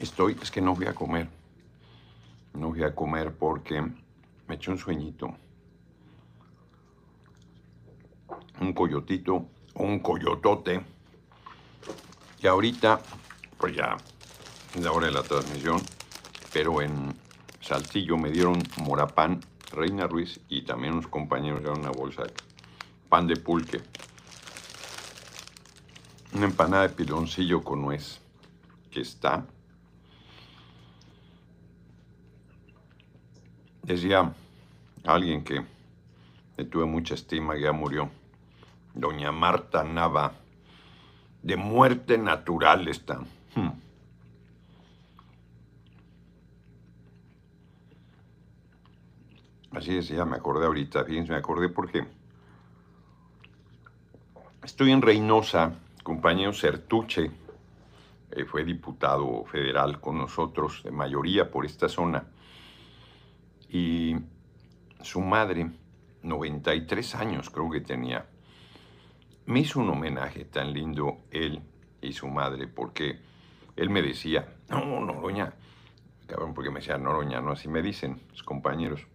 Estoy, es que no fui a comer. No fui a comer porque me eché un sueñito. Un coyotito, un coyotote. Y ahorita, pues ya es la hora de la transmisión, pero en Saltillo me dieron morapán, Reina Ruiz y también unos compañeros dieron una bolsa de pan de pulque. Una empanada de piloncillo con nuez que está. Decía alguien que le tuve mucha estima, ya murió, doña Marta Nava, de muerte natural está. Hmm. Así decía, me acordé ahorita, fíjense, me acordé porque estoy en Reynosa, compañero Sertuche, eh, fue diputado federal con nosotros, de mayoría por esta zona, y su madre, 93 años creo que tenía, me hizo un homenaje tan lindo él y su madre, porque él me decía, no, Noroña, cabrón, porque me decía Noroña, no, así me dicen los compañeros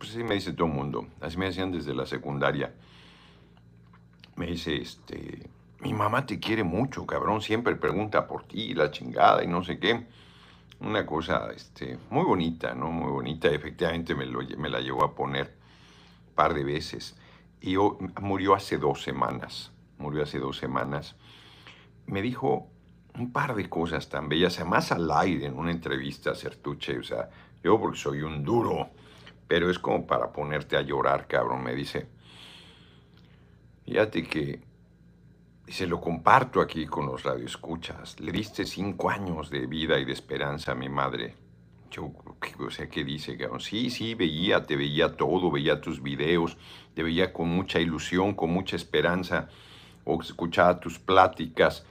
pues así me dice todo el mundo, así me decían desde la secundaria. Me dice, este, mi mamá te quiere mucho, cabrón, siempre pregunta por ti, la chingada y no sé qué. Una cosa, este, muy bonita, ¿no? Muy bonita, efectivamente me, lo, me la llevó a poner un par de veces. Y murió hace dos semanas, murió hace dos semanas. Me dijo un par de cosas tan bellas, además al aire en una entrevista a Certuche, o sea, yo porque soy un duro, pero es como para ponerte a llorar, cabrón, me dice. Fíjate que, y se lo comparto aquí con los radioescuchas, le diste cinco años de vida y de esperanza a mi madre. Yo, o sea, ¿qué dice? Sí, sí, veía, te veía todo, veía tus videos, te veía con mucha ilusión, con mucha esperanza, o escuchaba tus pláticas.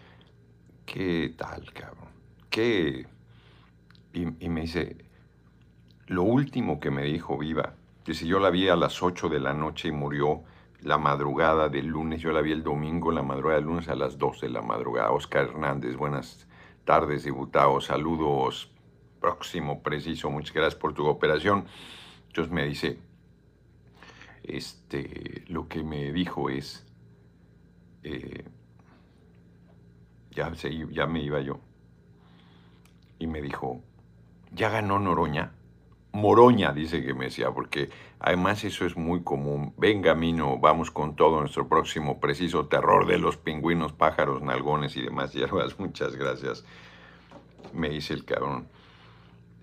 ¿Qué tal, cabrón? ¿Qué? Y, me dice, lo último que me dijo Viva, dice, yo la vi a las 8 de la noche y murió la madrugada del lunes, yo la vi el domingo, la madrugada del lunes a las 2 de la madrugada. Oscar Hernández, buenas tardes, diputado, saludos, próximo, preciso, muchas gracias por tu cooperación. Entonces me dice, este, lo que me dijo es, eh, ya, ya me iba yo, y me dijo, ¿ya ganó Noroña? Moroña, dice que me decía, porque además eso es muy común. Venga, Mino, vamos con todo nuestro próximo preciso terror de los pingüinos, pájaros, nalgones y demás hierbas. Muchas gracias. Me dice el cabrón.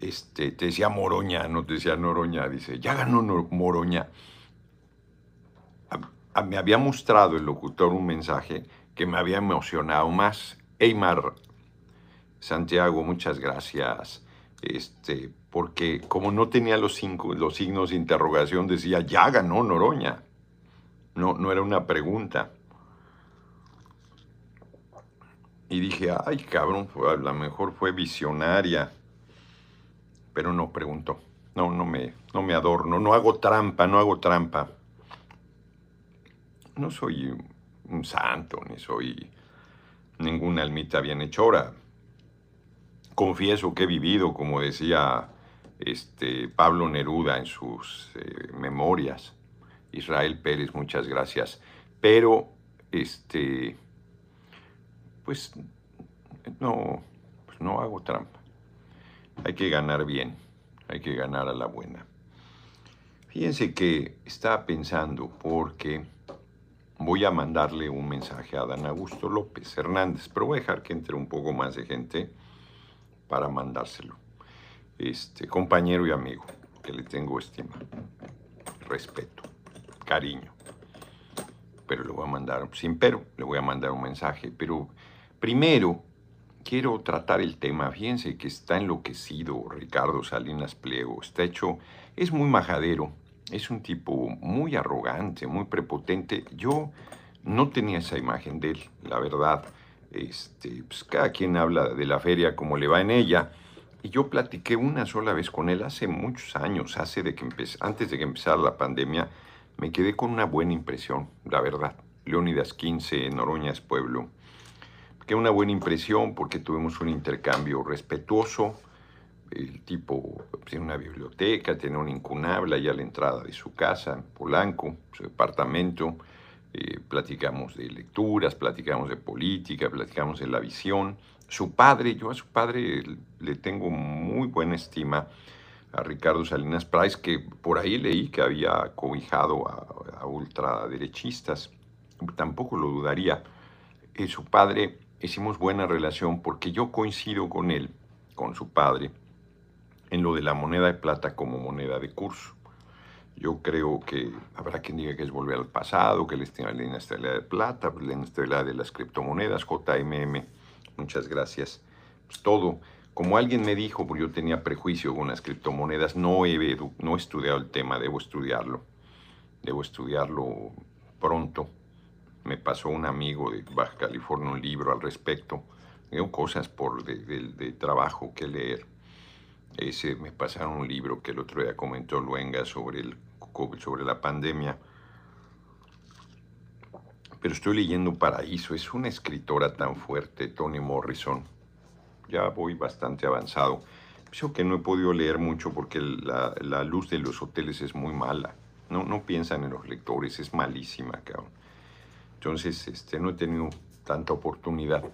Este, te decía Moroña, no te decía Noroña. Dice, ya ganó Moroña. me había mostrado el locutor un mensaje que me había emocionado más. Eymar Santiago, muchas gracias. Este, porque como no tenía los, cinco, los signos de interrogación, decía, ya ganó Noroña. No, no era una pregunta. Y dije, ay cabrón, a lo mejor fue visionaria. Pero no preguntó. No, no me, no me adorno. No hago trampa, no hago trampa. No soy un santo, ni soy ninguna almita bienhechora. Confieso que he vivido, como decía este, Pablo Neruda en sus eh, memorias. Israel Pérez, muchas gracias. Pero, este, pues, no, pues no hago trampa. Hay que ganar bien, hay que ganar a la buena. Fíjense que estaba pensando porque voy a mandarle un mensaje a Dan Augusto López Hernández, pero voy a dejar que entre un poco más de gente para mandárselo este, compañero y amigo, que le tengo estima, respeto, cariño. Pero le voy a mandar, sin pero, le voy a mandar un mensaje. Pero primero quiero tratar el tema. Fíjense que está enloquecido Ricardo Salinas Pliego. Está hecho, es muy majadero, es un tipo muy arrogante, muy prepotente. Yo no tenía esa imagen de él, la verdad. Este, pues cada quien habla de la feria como le va en ella. Y yo platiqué una sola vez con él hace muchos años, hace de que antes de que empezara la pandemia, me quedé con una buena impresión, la verdad. Leónidas 15, Noroña es pueblo. que una buena impresión porque tuvimos un intercambio respetuoso. El tipo tiene una biblioteca, tiene un incunable allá a la entrada de su casa, en Polanco, su departamento. Eh, platicamos de lecturas, platicamos de política, platicamos de la visión. Su padre, yo a su padre le tengo muy buena estima, a Ricardo Salinas Price, que por ahí leí que había cobijado a, ultraderechistas. Tampoco lo dudaría. Eh, su padre, hicimos buena relación porque yo coincido con él, con su padre, en lo de la moneda de plata como moneda de curso. Yo creo que habrá quien diga que es volver al pasado, que la inestabilidad de plata, la inestabilidad de las criptomonedas, JMM, muchas gracias. Pues todo, como alguien me dijo, porque yo tenía prejuicio con las criptomonedas, no he, no he estudiado el tema, debo estudiarlo. Debo estudiarlo pronto. Me pasó un amigo de Baja California un libro al respecto. Tengo cosas por de, trabajo que leer. Ese, me pasaron un libro que el otro día comentó Luenga sobre el sobre la pandemia. Pero estoy leyendo Paraíso, es una escritora tan fuerte, Toni Morrison. Ya voy bastante avanzado. Pienso que no he podido leer mucho porque la, la luz de los hoteles es muy mala. No, no piensan en los lectores, es malísima, cabrón. Entonces, este, no he tenido tanta oportunidad.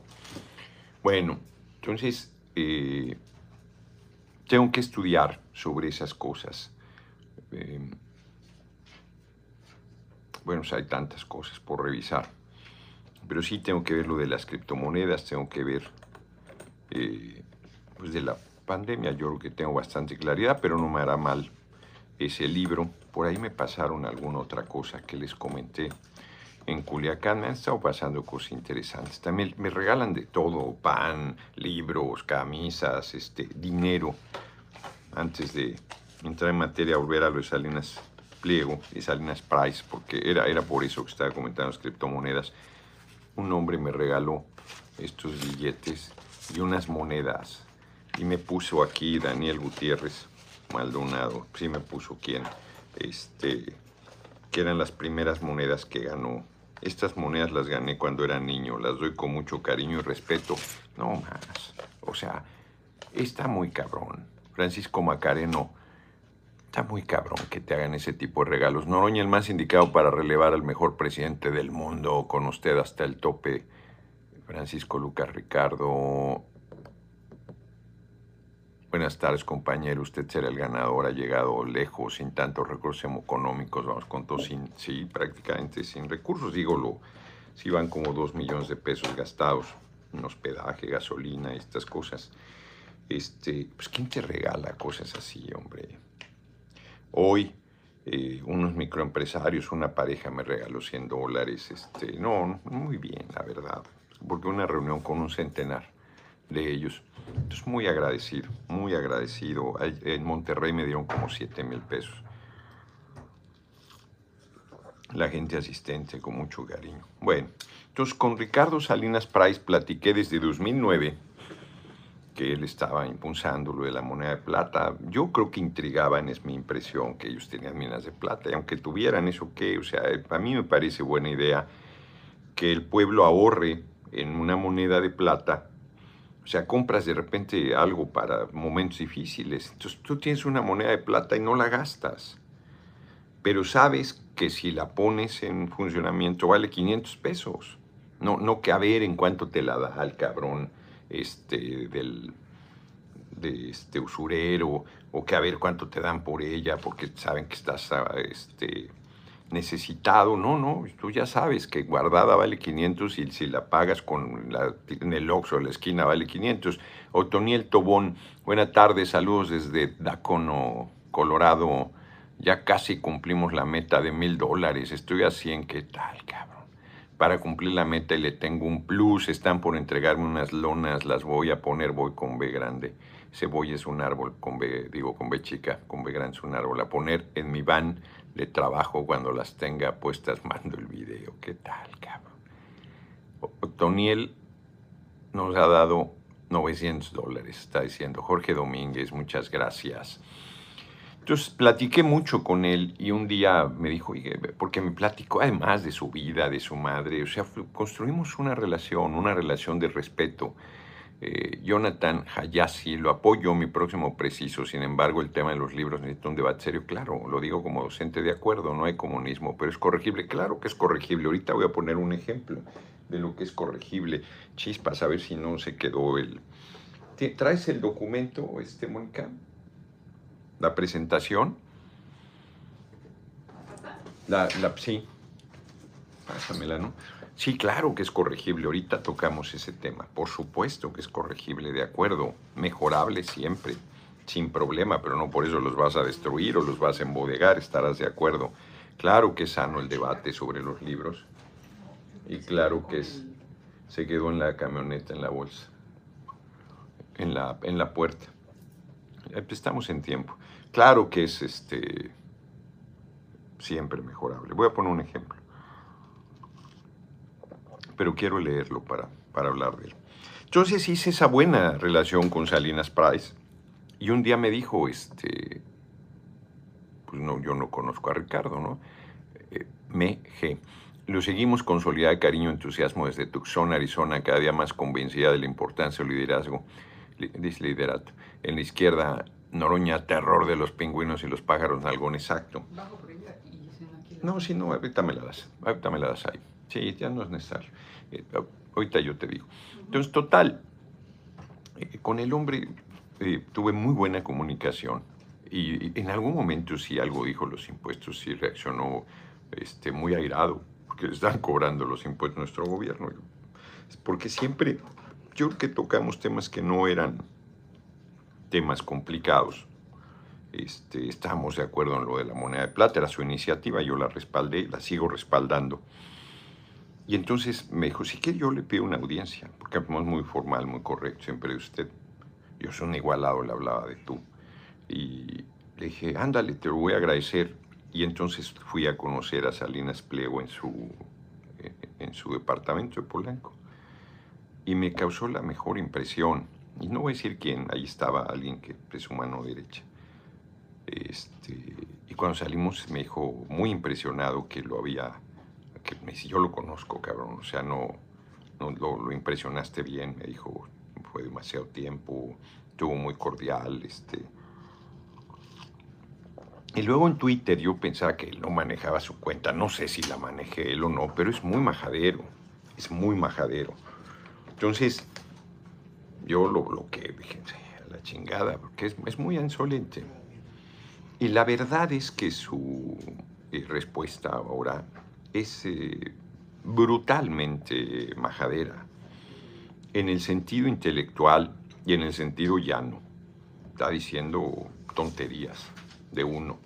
Bueno, entonces, eh, tengo que estudiar sobre esas cosas. Eh, bueno, hay tantas cosas por revisar. Pero sí tengo que ver lo de las criptomonedas, tengo que ver eh, pues de la pandemia. Yo creo que tengo bastante claridad, pero no me hará mal ese libro. Por ahí me pasaron alguna otra cosa que les comenté. En Culiacán me han estado pasando cosas interesantes. También me regalan de todo, pan, libros, camisas, este, dinero. Antes de entrar en materia, volver a los Salinas Pliego y Salinas Price, porque era, era por eso que estaba comentando las criptomonedas. Un hombre me regaló estos billetes y unas monedas y me puso aquí Daniel Gutiérrez Maldonado, sí me puso quién, este, que eran las primeras monedas que ganó. Estas monedas las gané cuando era niño, las doy con mucho cariño y respeto. No más, o sea, está muy cabrón. Francisco Macareno Está muy cabrón que te hagan ese tipo de regalos. Noroña, el más indicado para relevar al mejor presidente del mundo, con usted hasta el tope. Francisco Lucas Ricardo. Buenas tardes, compañero. Usted será el ganador. Ha llegado lejos, sin tantos recursos económicos. Vamos con todo, sin, sí, prácticamente sin recursos. Digo, lo, si van como dos millones de pesos gastados en hospedaje, gasolina, estas cosas. Este, pues, ¿quién te regala cosas así, hombre? Hoy eh, unos microempresarios, una pareja me regaló 100 dólares. Este, no, muy bien, la verdad, porque una reunión con un centenar de ellos. Entonces, muy agradecido, muy agradecido. En Monterrey me dieron como 7 mil pesos. La gente asistente con mucho cariño. Bueno, entonces con Ricardo Salinas Price platiqué desde 2009 que él estaba impulsando lo de la moneda de plata. Yo creo que intrigaban, es mi impresión, que ellos tenían minas de plata. Y aunque tuvieran eso, ¿qué? O sea, a mí me parece buena idea que el pueblo ahorre en una moneda de plata. O sea, compras de repente algo para momentos difíciles. Entonces tú tienes una moneda de plata y no la gastas. Pero sabes que si la pones en funcionamiento vale 500 pesos. No, no que a ver en cuánto te la da el cabrón este, del de este usurero o que a ver cuánto te dan por ella porque saben que estás este, necesitado. No, no, tú ya sabes que guardada vale 500 y si la pagas con la, en el Oxxo la esquina vale 500. Otoniel Tobón, buena tarde, saludos desde Dacono, Colorado. Ya casi cumplimos la meta de mil dólares. Estoy a 100, ¿qué tal, cabrón? Para cumplir la meta y le tengo un plus. Están por entregarme unas lonas, las voy a poner, voy con B grande. Voy es un árbol, con B, digo con B chica, con B grande es un árbol. A poner en mi van de trabajo cuando las tenga puestas, mando el video. ¿Qué tal, cabrón? Toniel nos ha dado 900 dólares, está diciendo Jorge Domínguez, muchas gracias. Entonces platiqué mucho con él y un día me dijo, porque me platicó además de su vida, de su madre, o sea, construimos una relación, una relación de respeto. Eh, Jonathan Hayashi, lo apoyo, mi próximo preciso, sin embargo el tema de los libros necesita un debate serio, claro, lo digo como docente de acuerdo, no hay comunismo, pero es corregible, claro que es corregible, ahorita voy a poner un ejemplo de lo que es corregible, chispas, a ver si no se quedó el... ¿Traes el documento, este, Mónica? La presentación. La, sí, pásamela, ¿no? Sí, claro que es corregible. Ahorita tocamos ese tema. Por supuesto que es corregible, de acuerdo. Mejorable siempre, sin problema, pero no por eso los vas a destruir o los vas a embodegar, estarás de acuerdo. Claro que es sano el debate sobre los libros. Y claro que es, se quedó en la camioneta, en la bolsa, en la, en la puerta. Estamos en tiempo. Claro que es este siempre mejorable. Voy a poner un ejemplo. Pero quiero leerlo para, para hablar de él. Entonces hice esa buena relación con Salinas Price. Y un día me dijo, este, pues no, yo no conozco a Ricardo, ¿no? Eh, me G. Lo seguimos con solidaridad, cariño, entusiasmo desde Tucson, Arizona, cada día más convencida de la importancia del liderazgo, liderato. En la izquierda Noroña, terror de los pingüinos y los pájaros algún exacto. No, sí, no, ahorita me la das, ahorita me la das ahí. Sí, ya no es necesario. Eh, ahorita yo te digo. Entonces, total, eh, con el hombre eh, tuve muy buena comunicación y, en algún momento sí algo dijo los impuestos, sí reaccionó este, muy airado, porque están cobrando los impuestos nuestro gobierno. Porque siempre, yo creo que tocamos temas que no eran temas complicados. Este, estamos de acuerdo en lo de la moneda de plata, era su iniciativa, yo la respaldé, la sigo respaldando. Y entonces me dijo, si quiere yo le pido una audiencia, porque es muy formal, muy correcto, siempre usted, yo soy un igualado, le hablaba de tú. Y le dije, ándale, te lo voy a agradecer. Y entonces fui a conocer a Salinas Pliego en su, en su departamento de Polanco. Y me causó la mejor impresión y no voy a decir quién, ahí estaba alguien que su mano derecha. Este, y cuando salimos me dijo muy impresionado que lo había, que me dice, yo lo conozco, cabrón, o sea, no, no lo, impresionaste bien, me dijo, fue demasiado tiempo, estuvo muy cordial, este. Y luego en Twitter yo pensaba que él no manejaba su cuenta, no sé si la manejé él o no, pero es muy majadero, es muy majadero. Entonces, yo lo bloqueé, dije, a la chingada, porque es, muy insolente. Y la verdad es que su eh, respuesta ahora es eh, brutalmente majadera, en el sentido intelectual y en el sentido llano. Está diciendo tonterías de uno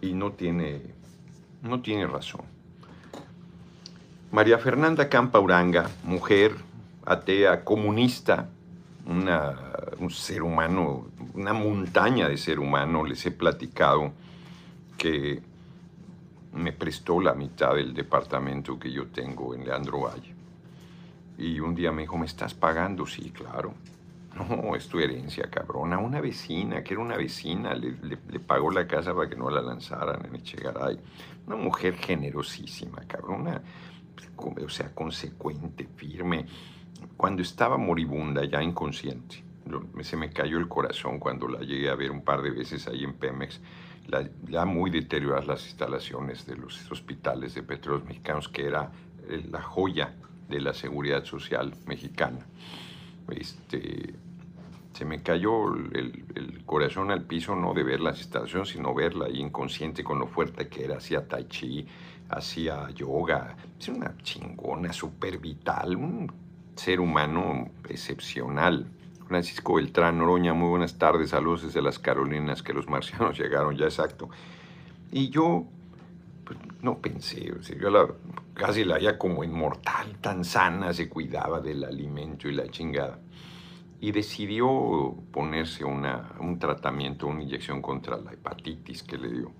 y no tiene, no tiene razón. María Fernanda Campa Uranga, mujer, atea, comunista, un ser humano, una montaña de ser humano, les he platicado que me prestó la mitad del departamento que yo tengo en Leandro Valle. Y un día me dijo, ¿me estás pagando? Sí, claro. No, es tu herencia, cabrón. A una vecina, que era una vecina, le, pagó la casa para que no la lanzaran en Echegaray. Una mujer generosísima, cabrón. o sea, consecuente, firme cuando estaba moribunda, ya inconsciente, se me cayó el corazón cuando la llegué a ver un par de veces ahí en Pemex, ya muy deterioradas las instalaciones de los hospitales de petróleos mexicanos, que era eh, la joya de la seguridad social mexicana. Este, se me cayó el, el, corazón al piso, no de ver las instalaciones, sino verla ahí inconsciente con lo fuerte que era, hacía tai chi, hacía yoga, es una chingona, súper vital, un ser humano excepcional. Francisco Beltrán Oroña, muy buenas tardes, saludos desde las Carolinas, que los marcianos llegaron, ya exacto. Y yo pues, no pensé, yo la, casi la veía como inmortal, tan sana, se cuidaba del alimento y la chingada. Y decidió ponerse una, un tratamiento, una inyección contra la hepatitis que le dio.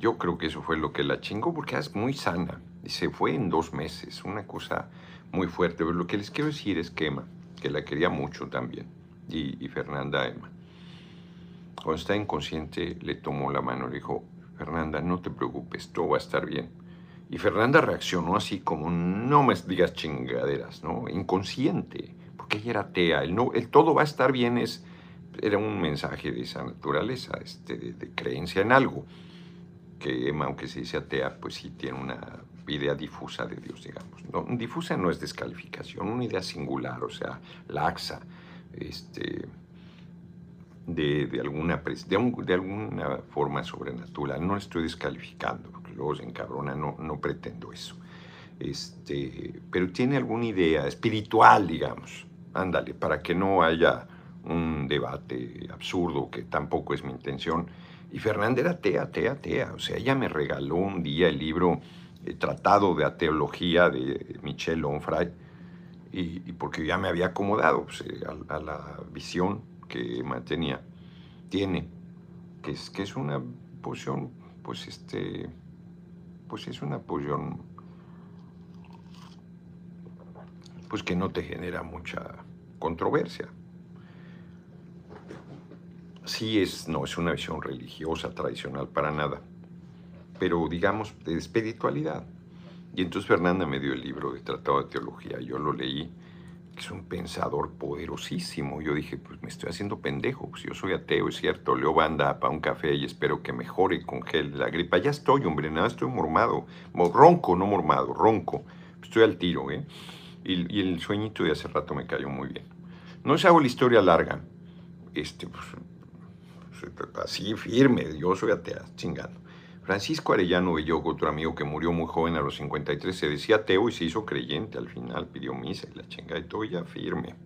Yo creo que eso fue lo que la chingó porque es muy sana. Y se fue en dos meses, una cosa muy fuerte. Pero lo que les quiero decir es que Emma, que la quería mucho también, y, Fernanda Emma, Cuando está inconsciente, le tomó la mano y le dijo, Fernanda, no te preocupes, todo va a estar bien. Y Fernanda reaccionó así como, no me digas chingaderas, ¿no? Inconsciente, porque ella era atea. El, no, el todo va a estar bien es, era un mensaje de esa naturaleza, este, de, creencia en algo. Que Emma, aunque se dice atea, pues sí tiene una idea difusa de Dios, digamos. No, difusa no es descalificación, una idea singular, o sea, laxa, este, de, de, alguna, de, de, alguna forma sobrenatural. No estoy descalificando, porque luego se encabrona, no, no pretendo eso. Este, pero tiene alguna idea espiritual, digamos. Ándale, para que no haya un debate absurdo, que tampoco es mi intención. Y Fernanda era atea, atea, atea. O sea, ella me regaló un día el libro Tratado de Ateología de Michel Onfray, y, porque ya me había acomodado pues, eh, a, a la visión que mantenía, tiene, que es, que es una posición, pues este, pues es una posición, pues que no te genera mucha controversia. Sí es, no es una visión religiosa, tradicional, para nada, pero digamos de espiritualidad. Y entonces Fernanda me dio el libro de Tratado de Teología, yo lo leí, es un pensador poderosísimo. Yo dije, pues me estoy haciendo pendejo, pues yo soy ateo, es cierto, leo banda para un café y espero que mejore con gel la gripa. Ya estoy, hombre, nada, estoy mormado, ronco, no mormado, ronco. Estoy al tiro, ¿eh? Y, el sueñito de hace rato me cayó muy bien. No se hago la historia larga, este, pues, así firme, yo soy ateo, chingando. Francisco Arellano Belloco, otro amigo que murió muy joven a los 53, se decía ateo y se hizo creyente. Al final pidió misa y la chinga y todo ya firme.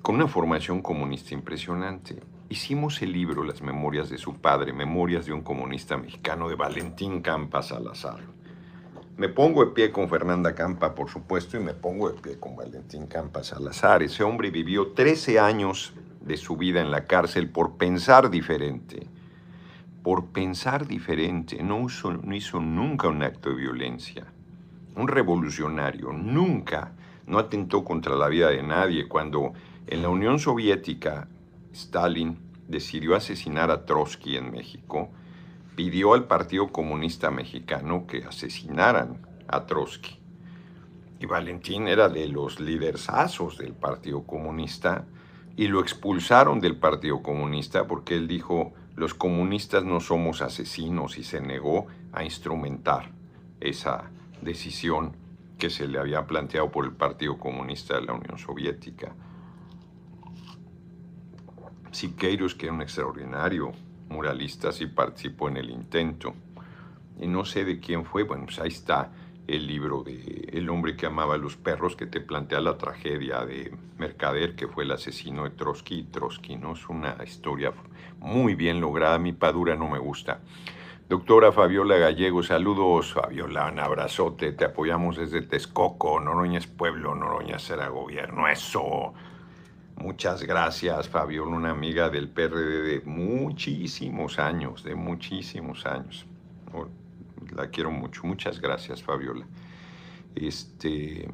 Con una formación comunista impresionante. Hicimos el libro Las Memorias de su padre, Memorias de un comunista mexicano de Valentín Campa Salazar. Me pongo de pie con Fernanda Campa, por supuesto, y me pongo de pie con Valentín Campa Salazar. Ese hombre vivió 13 años de su vida en la cárcel por pensar diferente por pensar diferente, no hizo, nunca un acto de violencia. Un revolucionario nunca no atentó contra la vida de nadie. Cuando en la Unión Soviética Stalin decidió asesinar a Trotsky en México, pidió al Partido Comunista Mexicano que asesinaran a Trotsky. Y Valentín era de los liderazos del Partido Comunista y lo expulsaron del Partido Comunista porque él dijo, los comunistas no somos asesinos y se negó a instrumentar esa decisión que se le había planteado por el Partido Comunista de la Unión Soviética. Siqueiros, que era un extraordinario muralista, sí participó en el intento. Y no sé de quién fue, bueno, pues ahí está el libro de El hombre que amaba a los perros, que te plantea la tragedia de Mercader, que fue el asesino de Trotsky. Trotsky, ¿no? Es una historia muy bien lograda. Mi padura no me gusta. Doctora Fabiola Gallego, saludos. Fabiola, un abrazote. Te apoyamos desde Texcoco, Noroña es pueblo, Noroña será gobierno. Eso. Muchas gracias, Fabiola, una amiga del PRD de muchísimos años, de muchísimos años la quiero mucho. Muchas gracias, Fabiola. Este,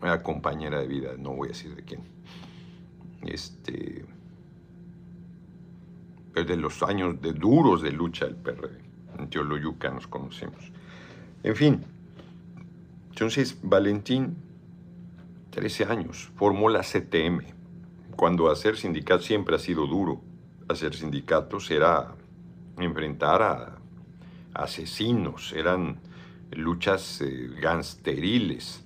una compañera de vida, no voy a decir de quién. Este, de los años de duros de lucha del PRD. En Teoloyuca nos conocemos. En fin, entonces Valentín, 13 años, formó la CTM. Cuando hacer sindicatos siempre ha sido duro. Hacer sindicatos era enfrentar a asesinos, eran luchas eh, gangsteriles.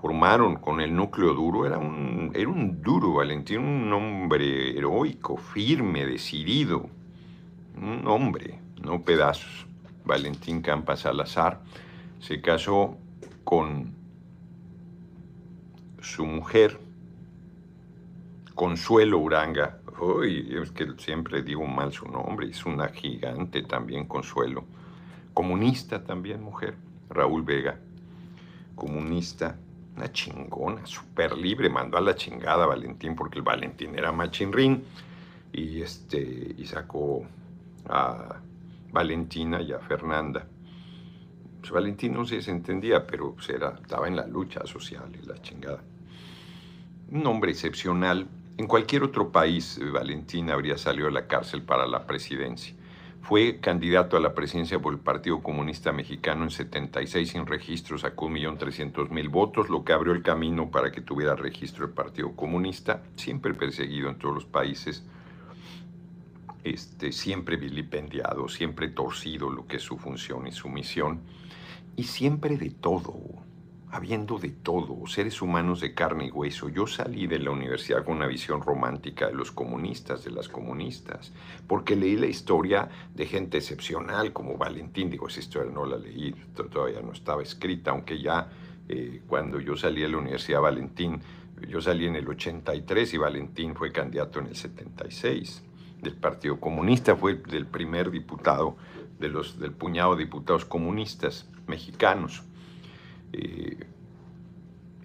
Formaron con el núcleo duro, era un, era un duro Valentín, un hombre heroico, firme, decidido, un hombre, no pedazos. Valentín Campa Salazar se casó con su mujer, Consuelo Uranga, Uy, es que siempre digo mal su nombre, es una gigante también, Consuelo. Comunista también, mujer, Raúl Vega. Comunista, una chingona, súper libre, mandó a la chingada a Valentín porque el Valentín era machinrín y, este, y sacó a Valentina y a Fernanda. Pues Valentín no se desentendía, pero pues, era, estaba en la lucha social y la chingada. Un hombre excepcional, En cualquier otro país, eh, Valentín habría salido de la cárcel para la presidencia. Fue candidato a la presidencia por el Partido Comunista Mexicano en 76 sin registro, sacó 1.300.000 votos, lo que abrió el camino para que tuviera registro el Partido Comunista, siempre perseguido en todos los países, este, siempre vilipendiado, siempre torcido lo que es su función y su misión, y siempre de todo habiendo de todo, seres humanos de carne y hueso. Yo salí de la universidad con una visión romántica de los comunistas, de las comunistas, porque leí la historia de gente excepcional como Valentín. Digo, esa historia no la leí, todavía no estaba escrita, aunque ya eh, cuando yo salí de la universidad, Valentín, yo salí en el 83 y Valentín fue candidato en el 76 del Partido Comunista, fue del primer diputado de los, del puñado de diputados comunistas mexicanos eh,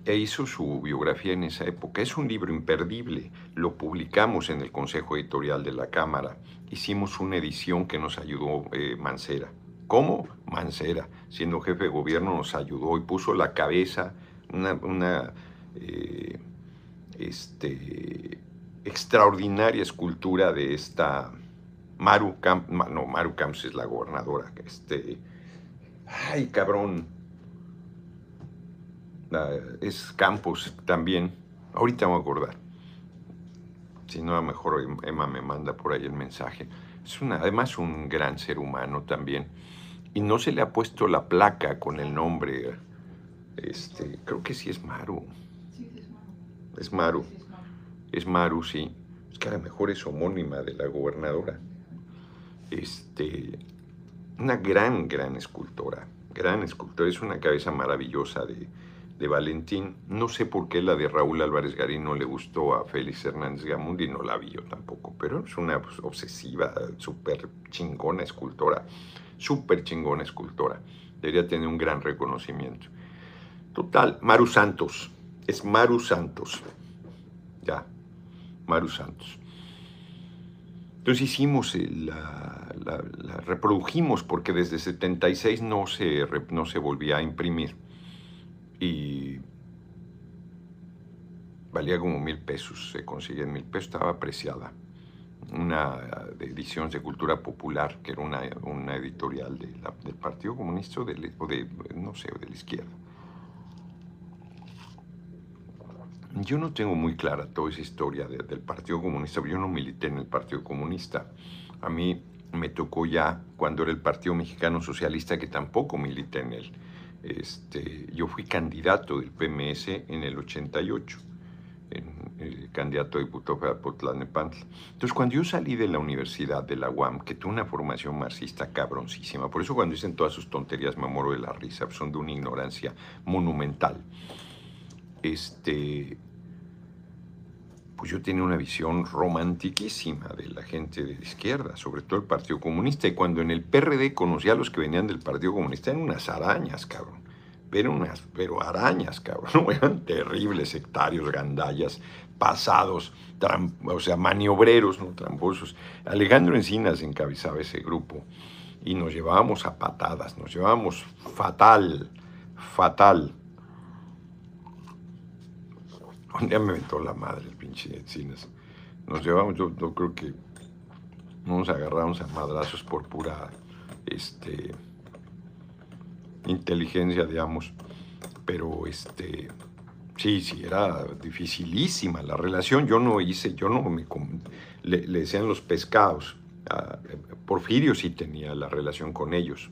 e hizo su biografía en esa época. Es un libro imperdible. Lo publicamos en el Consejo Editorial de la Cámara. Hicimos una edición que nos ayudó eh, Mancera. ¿Cómo? Mancera, siendo jefe de gobierno, nos ayudó y puso la cabeza, una, eh, este, extraordinaria escultura de esta Maru Camps, no, Maru Camps es la gobernadora, este, ay cabrón, es Campos también. Ahorita me voy a acordar. Si no, a lo mejor Emma me manda por ahí el mensaje. Es una, además un gran ser humano también. Y no se le ha puesto la placa con el nombre. Este, creo que sí es Maru. es Maru. Es Maru. sí. Es que a lo mejor es homónima de la gobernadora. Este, una gran, gran escultora. Gran escultora. Es una cabeza maravillosa de, de Valentín. No sé por qué la de Raúl Álvarez Garín no le gustó a Félix Hernández Gamundi, no la vi yo tampoco, pero es una pues, obsesiva, súper chingona escultora, súper chingona escultora. Debería tener un gran reconocimiento. Total, Maru Santos, es Maru Santos. Ya, Maru Santos. Entonces hicimos, la, la, reprodujimos porque desde 76 no se, no se volvía a imprimir y valía como mil pesos, se conseguía en mil pesos, estaba apreciada. Una edición de cultura popular, que era una, una editorial de del Partido Comunista o, de, no sé, de la izquierda. Yo no tengo muy clara toda esa historia del Partido Comunista, yo no milité en el Partido Comunista. A mí me tocó ya cuando era el Partido Mexicano Socialista, que tampoco milité en él. Este, yo fui candidato del PMS en el 88, en, candidato a diputado para Potlanepantla. Entonces, cuando yo salí de la universidad de la UAM, que tuve una formación marxista cabroncísima, por eso cuando dicen todas sus tonterías me muero de la risa, son de una ignorancia monumental. Este, pues yo tenía una visión romantiquísima de la gente de la izquierda, sobre todo el Partido Comunista. Y cuando en el PRD conocí a los que venían del Partido Comunista, eran unas arañas, cabrón. Pero unas, pero arañas, cabrón. Eran terribles sectarios, gandallas, pasados, o sea, maniobreros, no tramposos. Alejandro Encinas encabezaba ese grupo y nos llevábamos a patadas, nos llevábamos fatal, fatal. Un día me inventó la madre el pinche Encinas. Nos llevamos, yo, creo que nos agarramos a madrazos por pura este, inteligencia, digamos. Pero este, sí, sí, era dificilísima la relación. Yo no hice, yo no me. Le, le decían los pescados. Porfirio sí tenía la relación con ellos.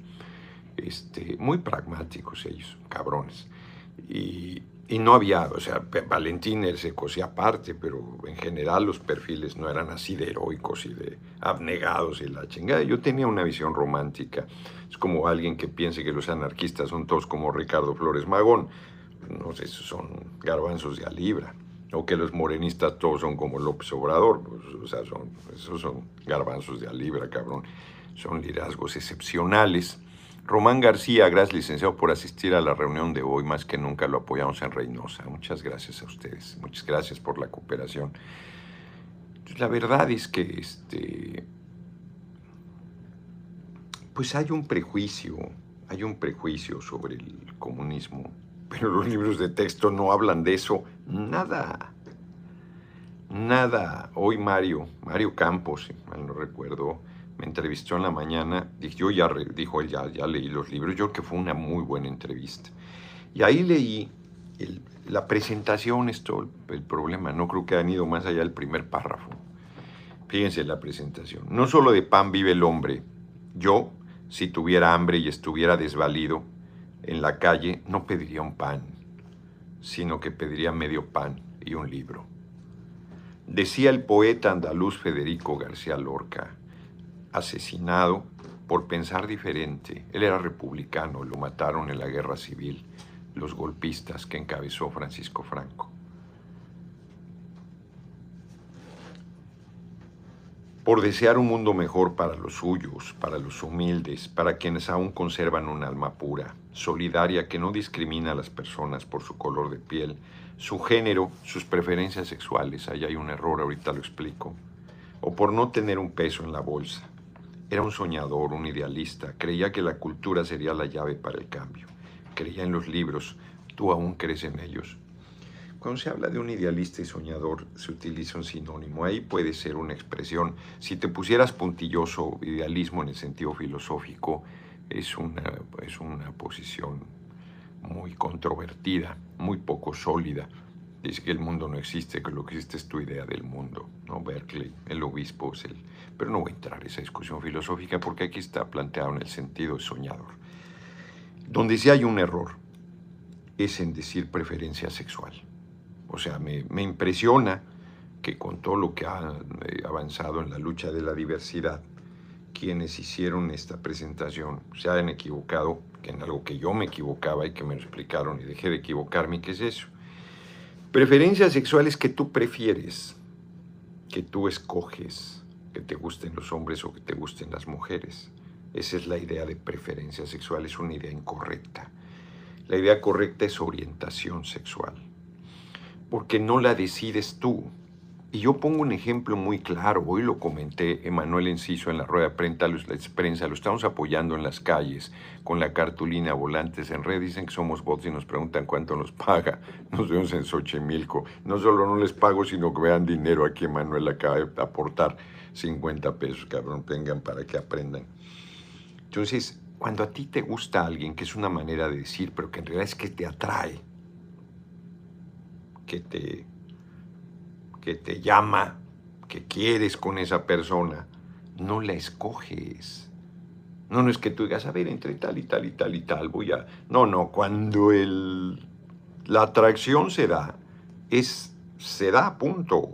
Este, muy pragmáticos ellos, cabrones. Y, y no había, o sea, Valentín se cosía aparte, pero en general los perfiles no eran así de heroicos y de abnegados y la chingada. Yo tenía una visión romántica. Es como alguien que piense que los anarquistas son todos como Ricardo Flores Magón. No sé, son garbanzos de a libra. O que los morenistas todos son como López Obrador. Pues, o sea, esos son garbanzos de a libra, cabrón. Son liderazgos excepcionales Román García, gracias licenciado por asistir a la reunión de hoy, más que nunca lo apoyamos en Reynosa. Muchas gracias a ustedes, muchas gracias por la cooperación. La verdad es que este, pues hay un prejuicio, hay un prejuicio sobre el comunismo, pero los libros de texto no hablan de eso, nada, nada. Hoy Mario, Mario Campos, si mal no recuerdo, me entrevistó en la mañana. Yo ya, dijo él, ya, ya leí los libros. Yo creo que fue una muy buena entrevista. Y ahí leí la presentación, esto, el problema. No creo que han ido más allá del primer párrafo. Fíjense la presentación. No solo de pan vive el hombre. Yo, si tuviera hambre y estuviera desvalido en la calle, no pediría un pan, sino que pediría medio pan y un libro. Decía el poeta andaluz Federico García Lorca, asesinado por pensar diferente. Él era republicano, lo mataron en la guerra civil los golpistas que encabezó Francisco Franco. Por desear un mundo mejor para los suyos, para los humildes, para quienes aún conservan un alma pura, solidaria que no discrimina a las personas por su color de piel, su género, sus preferencias sexuales, ahí hay un error, ahorita lo explico, o por no tener un peso en la bolsa. Era un soñador, un idealista, creía que la cultura sería la llave para el cambio, creía en los libros, tú aún crees en ellos. Cuando se habla de un idealista y soñador, se utiliza un sinónimo. Ahí puede ser una expresión. Si te pusieras puntilloso, idealismo en el sentido filosófico, es una, es una posición muy controvertida, muy poco sólida. Dice que el mundo no existe, que lo que existe es tu idea del mundo, ¿no? Berkeley, el obispo es el... Pero no voy a entrar en esa discusión filosófica porque aquí está planteado en el sentido soñador. Donde sí hay un error es en decir preferencia sexual. O sea, me, impresiona que con todo lo que ha eh, avanzado en la lucha de la diversidad, quienes hicieron esta presentación se hayan equivocado en algo que yo me equivocaba y que me explicaron y dejé de equivocarme. ¿Qué es eso? Preferencia sexual es que tú prefieres, que tú escoges que te gusten los hombres o que te gusten las mujeres. Esa es la idea de preferencia sexual, es una idea incorrecta. La idea correcta es orientación sexual, porque no la decides tú, y yo pongo un ejemplo muy claro, hoy lo comenté, Emanuel Enciso en la rueda de prensa, prensa, lo estamos apoyando en las calles con la cartulina Volantes en red, dicen que somos bots y nos preguntan cuánto nos paga, nos vemos en Xochimilco, no solo no les pago, sino que vean dinero aquí Emanuel acaba de aportar 50 pesos, cabrón, vengan para que aprendan. Entonces, cuando a ti te gusta alguien, que es una manera de decir, pero que en realidad es que te atrae, que te que te llama, que quieres con esa persona, no la escoges. No, no es que tú digas, a ver, entre tal y tal y tal y tal, voy a... No, no, cuando el, la atracción se da, es, se da, punto.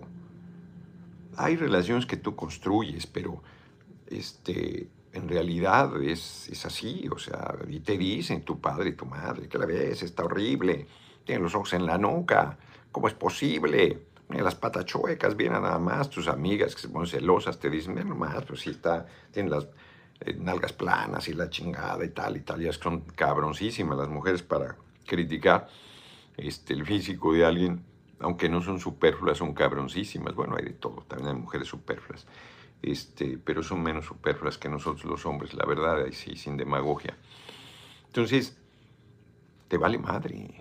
Hay relaciones que tú construyes, pero este, en realidad es, es así, o sea, y te dicen tu padre y tu madre que la ves, está horrible, tiene los ojos en la nuca, ¿cómo es posible? Las patas chuecas, vienen nada más, tus amigas que se ponen celosas te dicen, mira nomás, pues sí está, tiene las eh, nalgas planas y la chingada y tal y tal, ya son cabroncísimas las mujeres para criticar este, el físico de alguien, aunque no son superfluas, son cabroncísimas, bueno, hay de todo, también hay mujeres superfluas, este, pero son menos superfluas que nosotros los hombres, la verdad, ahí sí, sin demagogia. Entonces, te vale madre,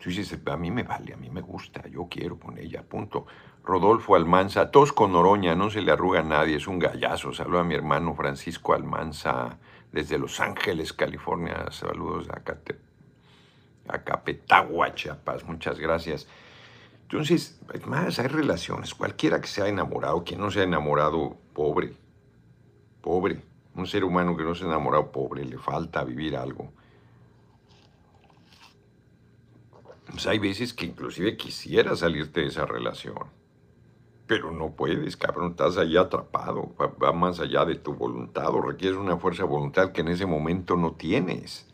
Tú dices, a mí me vale, a mí me gusta, yo quiero con ella, punto. Rodolfo Almanza, tos con Oroña, no se le arruga a nadie, es un gallazo. Saludo a mi hermano Francisco Almanza desde Los Ángeles, California. Saludos a, Cate, a Chiapas, muchas gracias. Entonces, es más, hay relaciones. Cualquiera que se enamorado, quien no se ha enamorado, pobre, pobre. Un ser humano que no se ha enamorado, pobre, le falta vivir algo. Pues hay veces que inclusive quisiera salirte de esa relación. Pero no puedes, cabrón, estás ahí atrapado, va, más allá de tu voluntad o requieres una fuerza de voluntad que en ese momento no tienes.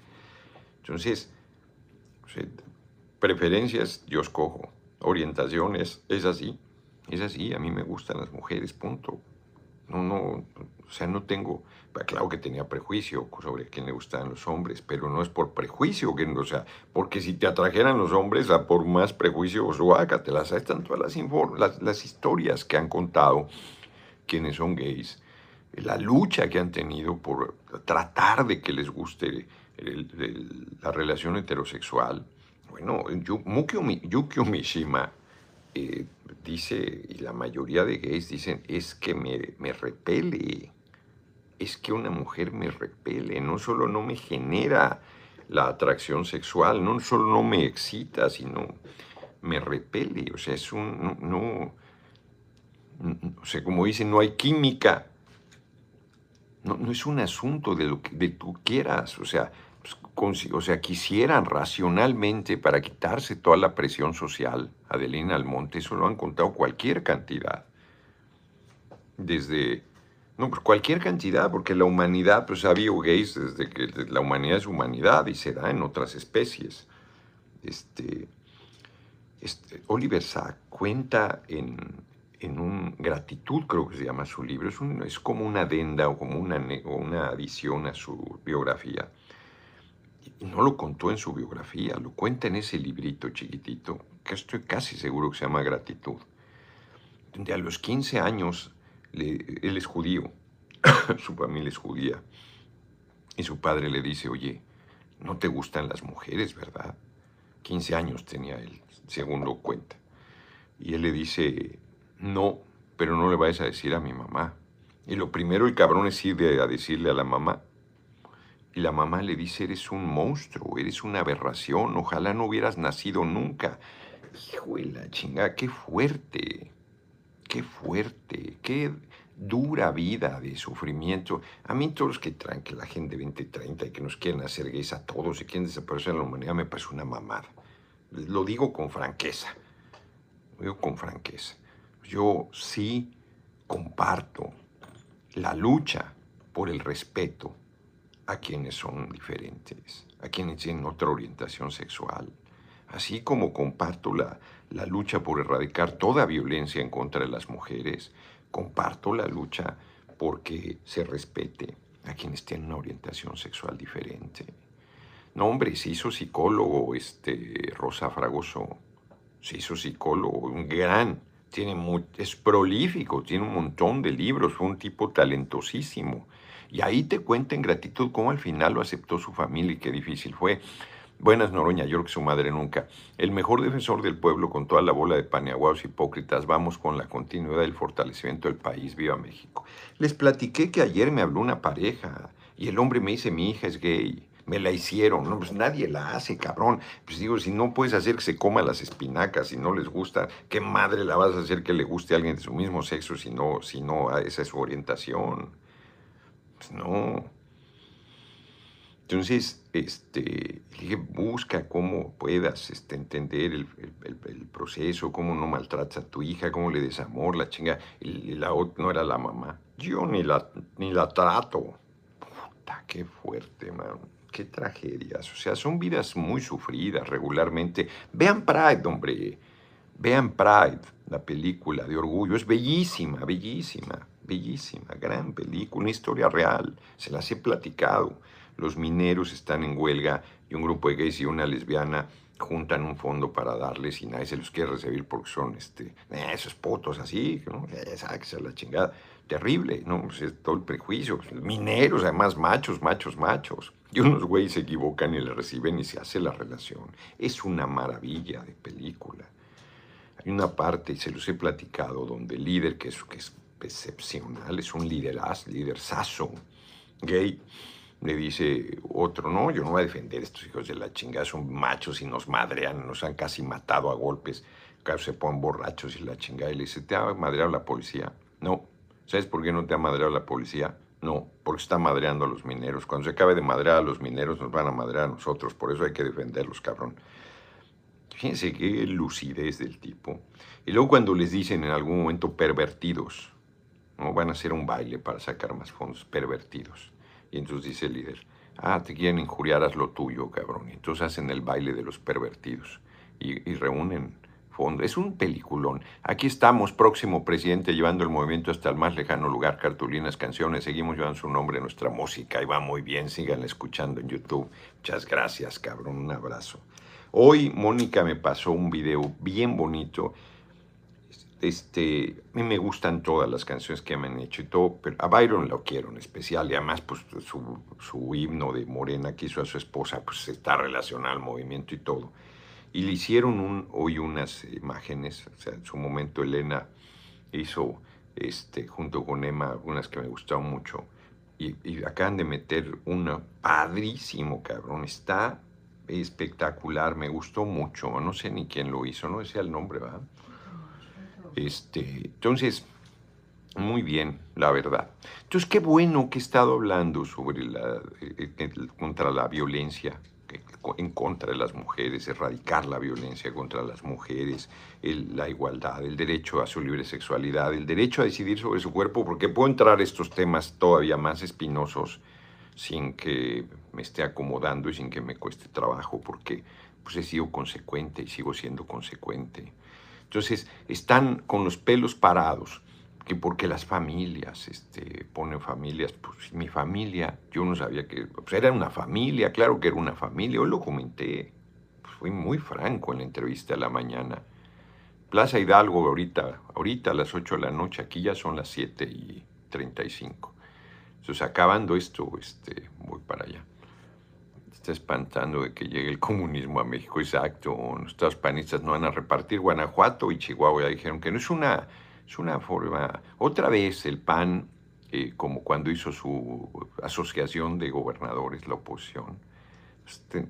Entonces, preferencias yo escojo, orientaciones es así, es así, a mí me gustan las mujeres, punto. No, no, o sea, no tengo, claro que tenía prejuicio sobre quién le gustaban los hombres, pero no es por prejuicio, o sea, porque si te atrajeran los hombres, por más prejuicio, las están todas las, las, historias que han contado quienes son gays, la lucha que han tenido por tratar de que les guste la relación heterosexual. Bueno, Yukio Mishima eh, dice, y la mayoría de gays dicen, es que me repele, es que una mujer me repele, no solo no me genera la atracción sexual, no solo no me excita, sino me repele, o sea, es un, no, o sea, como dicen, no hay química, no, no es un asunto de lo que tú quieras, o sea, pues, o sea, quisieran racionalmente para quitarse toda la presión social, Adelina Almonte, eso lo han contado cualquier cantidad. Desde, no, pues cualquier cantidad, porque la humanidad, pues ha habido gays desde que la humanidad es humanidad y se da en otras especies. Este, este Oliver Sack cuenta en, en un gratitud, creo que se llama su libro, es, es como una adenda o como una, una adición a su biografía. Y no lo contó en su biografía, lo cuenta en ese librito chiquitito, que estoy casi seguro que se llama Gratitud, donde a los 15 años él es judío, su familia es judía, y su padre le dice, oye, no te gustan las mujeres, ¿verdad? 15 años tenía él, según lo cuenta. Y él le dice, no, pero no le vayas a decir a mi mamá. Y lo primero el cabrón es ir a decirle a la mamá. Y la mamá le dice, eres un monstruo, eres una aberración, ojalá no hubieras nacido nunca. Hijo de la chingada, qué fuerte, qué fuerte, qué dura vida de sufrimiento. A mí todos los que traen que la gente de 20, 30 y que nos quieren hacer gays a todos y quieren desaparecer en la humanidad me parece una mamada. Lo digo con franqueza, lo digo con franqueza yo sí comparto la lucha por el respeto a quienes son diferentes, a quienes tienen otra orientación sexual, así como comparto la, la lucha por erradicar toda violencia en contra de las mujeres, comparto la lucha porque se respete a quienes tienen una orientación sexual diferente. No, hombre, se hizo psicólogo este, Rosa Fragoso, se hizo psicólogo, un gran tiene es prolífico, tiene un montón de libros, fue un tipo talentosísimo. Y ahí te cuenta en gratitud cómo al final lo aceptó su familia y qué difícil fue. Buenas Noroña, yo creo que su madre nunca. El mejor defensor del pueblo con toda la bola de paneaguados hipócritas. Vamos con la continuidad del fortalecimiento del país. Viva México. Les platiqué que ayer me habló una pareja y el hombre me dice, mi hija es gay me la hicieron. No, pues nadie la hace, cabrón. Pues digo, si no puedes hacer que se coma las espinacas, si no les gusta, ¿qué madre la vas a hacer que le guste a alguien de su mismo sexo si no, si no esa es su orientación? Pues no. Entonces, este, dije, busca cómo puedas este, entender el, proceso, cómo no maltratas a tu hija, cómo le des amor, la chinga. Y la otra no era la mamá. Yo ni la, ni la trato. Puta, qué fuerte, man qué tragedias. O sea, son vidas muy sufridas regularmente. Vean Pride, hombre. Vean Pride, la película de orgullo. Es bellísima, bellísima, bellísima. Gran película, una historia real. Se las he platicado. Los mineros están en huelga y un grupo de gays y una lesbiana juntan un fondo para darles y nadie se los quiere recibir porque son este, eh, esos potos así, ¿no? Eh, la chingada. Terrible, ¿no? Pues todo el prejuicio. Mineros, además, machos, machos, machos. Y unos güeyes se equivocan y le reciben y se hace la relación. Es una maravilla de película. Hay una parte, y se los he platicado, donde el líder, que es, que es excepcional, es un líderaz, líderzazo, gay, le dice otro, no, yo no voy a defender a estos hijos de la chingada, son machos y nos madrean, nos han casi matado a golpes, se ponen borrachos y la chingada, y le dice, ¿te ha madreado la policía? No. ¿Sabes por qué no te ha madreado la policía? No, porque está madreando a los mineros. Cuando se acabe de madrear a los mineros, nos van a madrear a nosotros. Por eso hay que defenderlos, cabrón. Fíjense qué lucidez del tipo. Y luego cuando les dicen en algún momento pervertidos, ¿no? van a hacer un baile para sacar más fondos, pervertidos. Y entonces dice el líder, ah, te quieren injuriar, haz lo tuyo, cabrón. Y entonces hacen el baile de los pervertidos y, y reúnen es un peliculón. Aquí estamos, próximo presidente, llevando el movimiento hasta el más lejano lugar, cartulinas, canciones. Seguimos llevando su nombre, nuestra música, y va muy bien. Sigan escuchando en YouTube. Muchas gracias, cabrón. Un abrazo. Hoy Mónica me pasó un video bien bonito. Este, a mí me gustan todas las canciones que me han hecho y todo, pero a Byron lo quiero en especial y además pues su, su himno de Morena que hizo a su esposa pues está relacionado al movimiento y todo. Y le hicieron un, hoy unas imágenes, o sea, en su momento Elena hizo, este, junto con Emma, unas que me gustaron mucho. Y, y acaban de meter una padrísimo, cabrón. Está espectacular, me gustó mucho. No sé ni quién lo hizo, no decía el nombre, ¿verdad? Este, entonces, muy bien, la verdad. Entonces, qué bueno que he estado hablando sobre la, eh, eh, contra la violencia en contra de las mujeres, erradicar la violencia contra las mujeres, la igualdad, el derecho a su libre sexualidad, el derecho a decidir sobre su cuerpo, porque puedo entrar a estos temas todavía más espinosos sin que me esté acomodando y sin que me cueste trabajo, porque pues he sido consecuente y sigo siendo consecuente. Entonces, están con los pelos parados, que porque las familias este, ponen familias, pues mi familia, yo no sabía que, pues era una familia, claro que era una familia, hoy lo comenté, pues fui muy franco en la entrevista de la mañana. Plaza Hidalgo ahorita, ahorita a las 8 de la noche, aquí ya son las 7 y 35. Entonces acabando esto, este, voy para allá espantando de que llegue el comunismo a México, exacto. Nuestros panistas no van a repartir Guanajuato y Chihuahua. Ya dijeron que no es una, es una forma. Otra vez el PAN, eh, como cuando hizo su asociación de gobernadores, la oposición, este,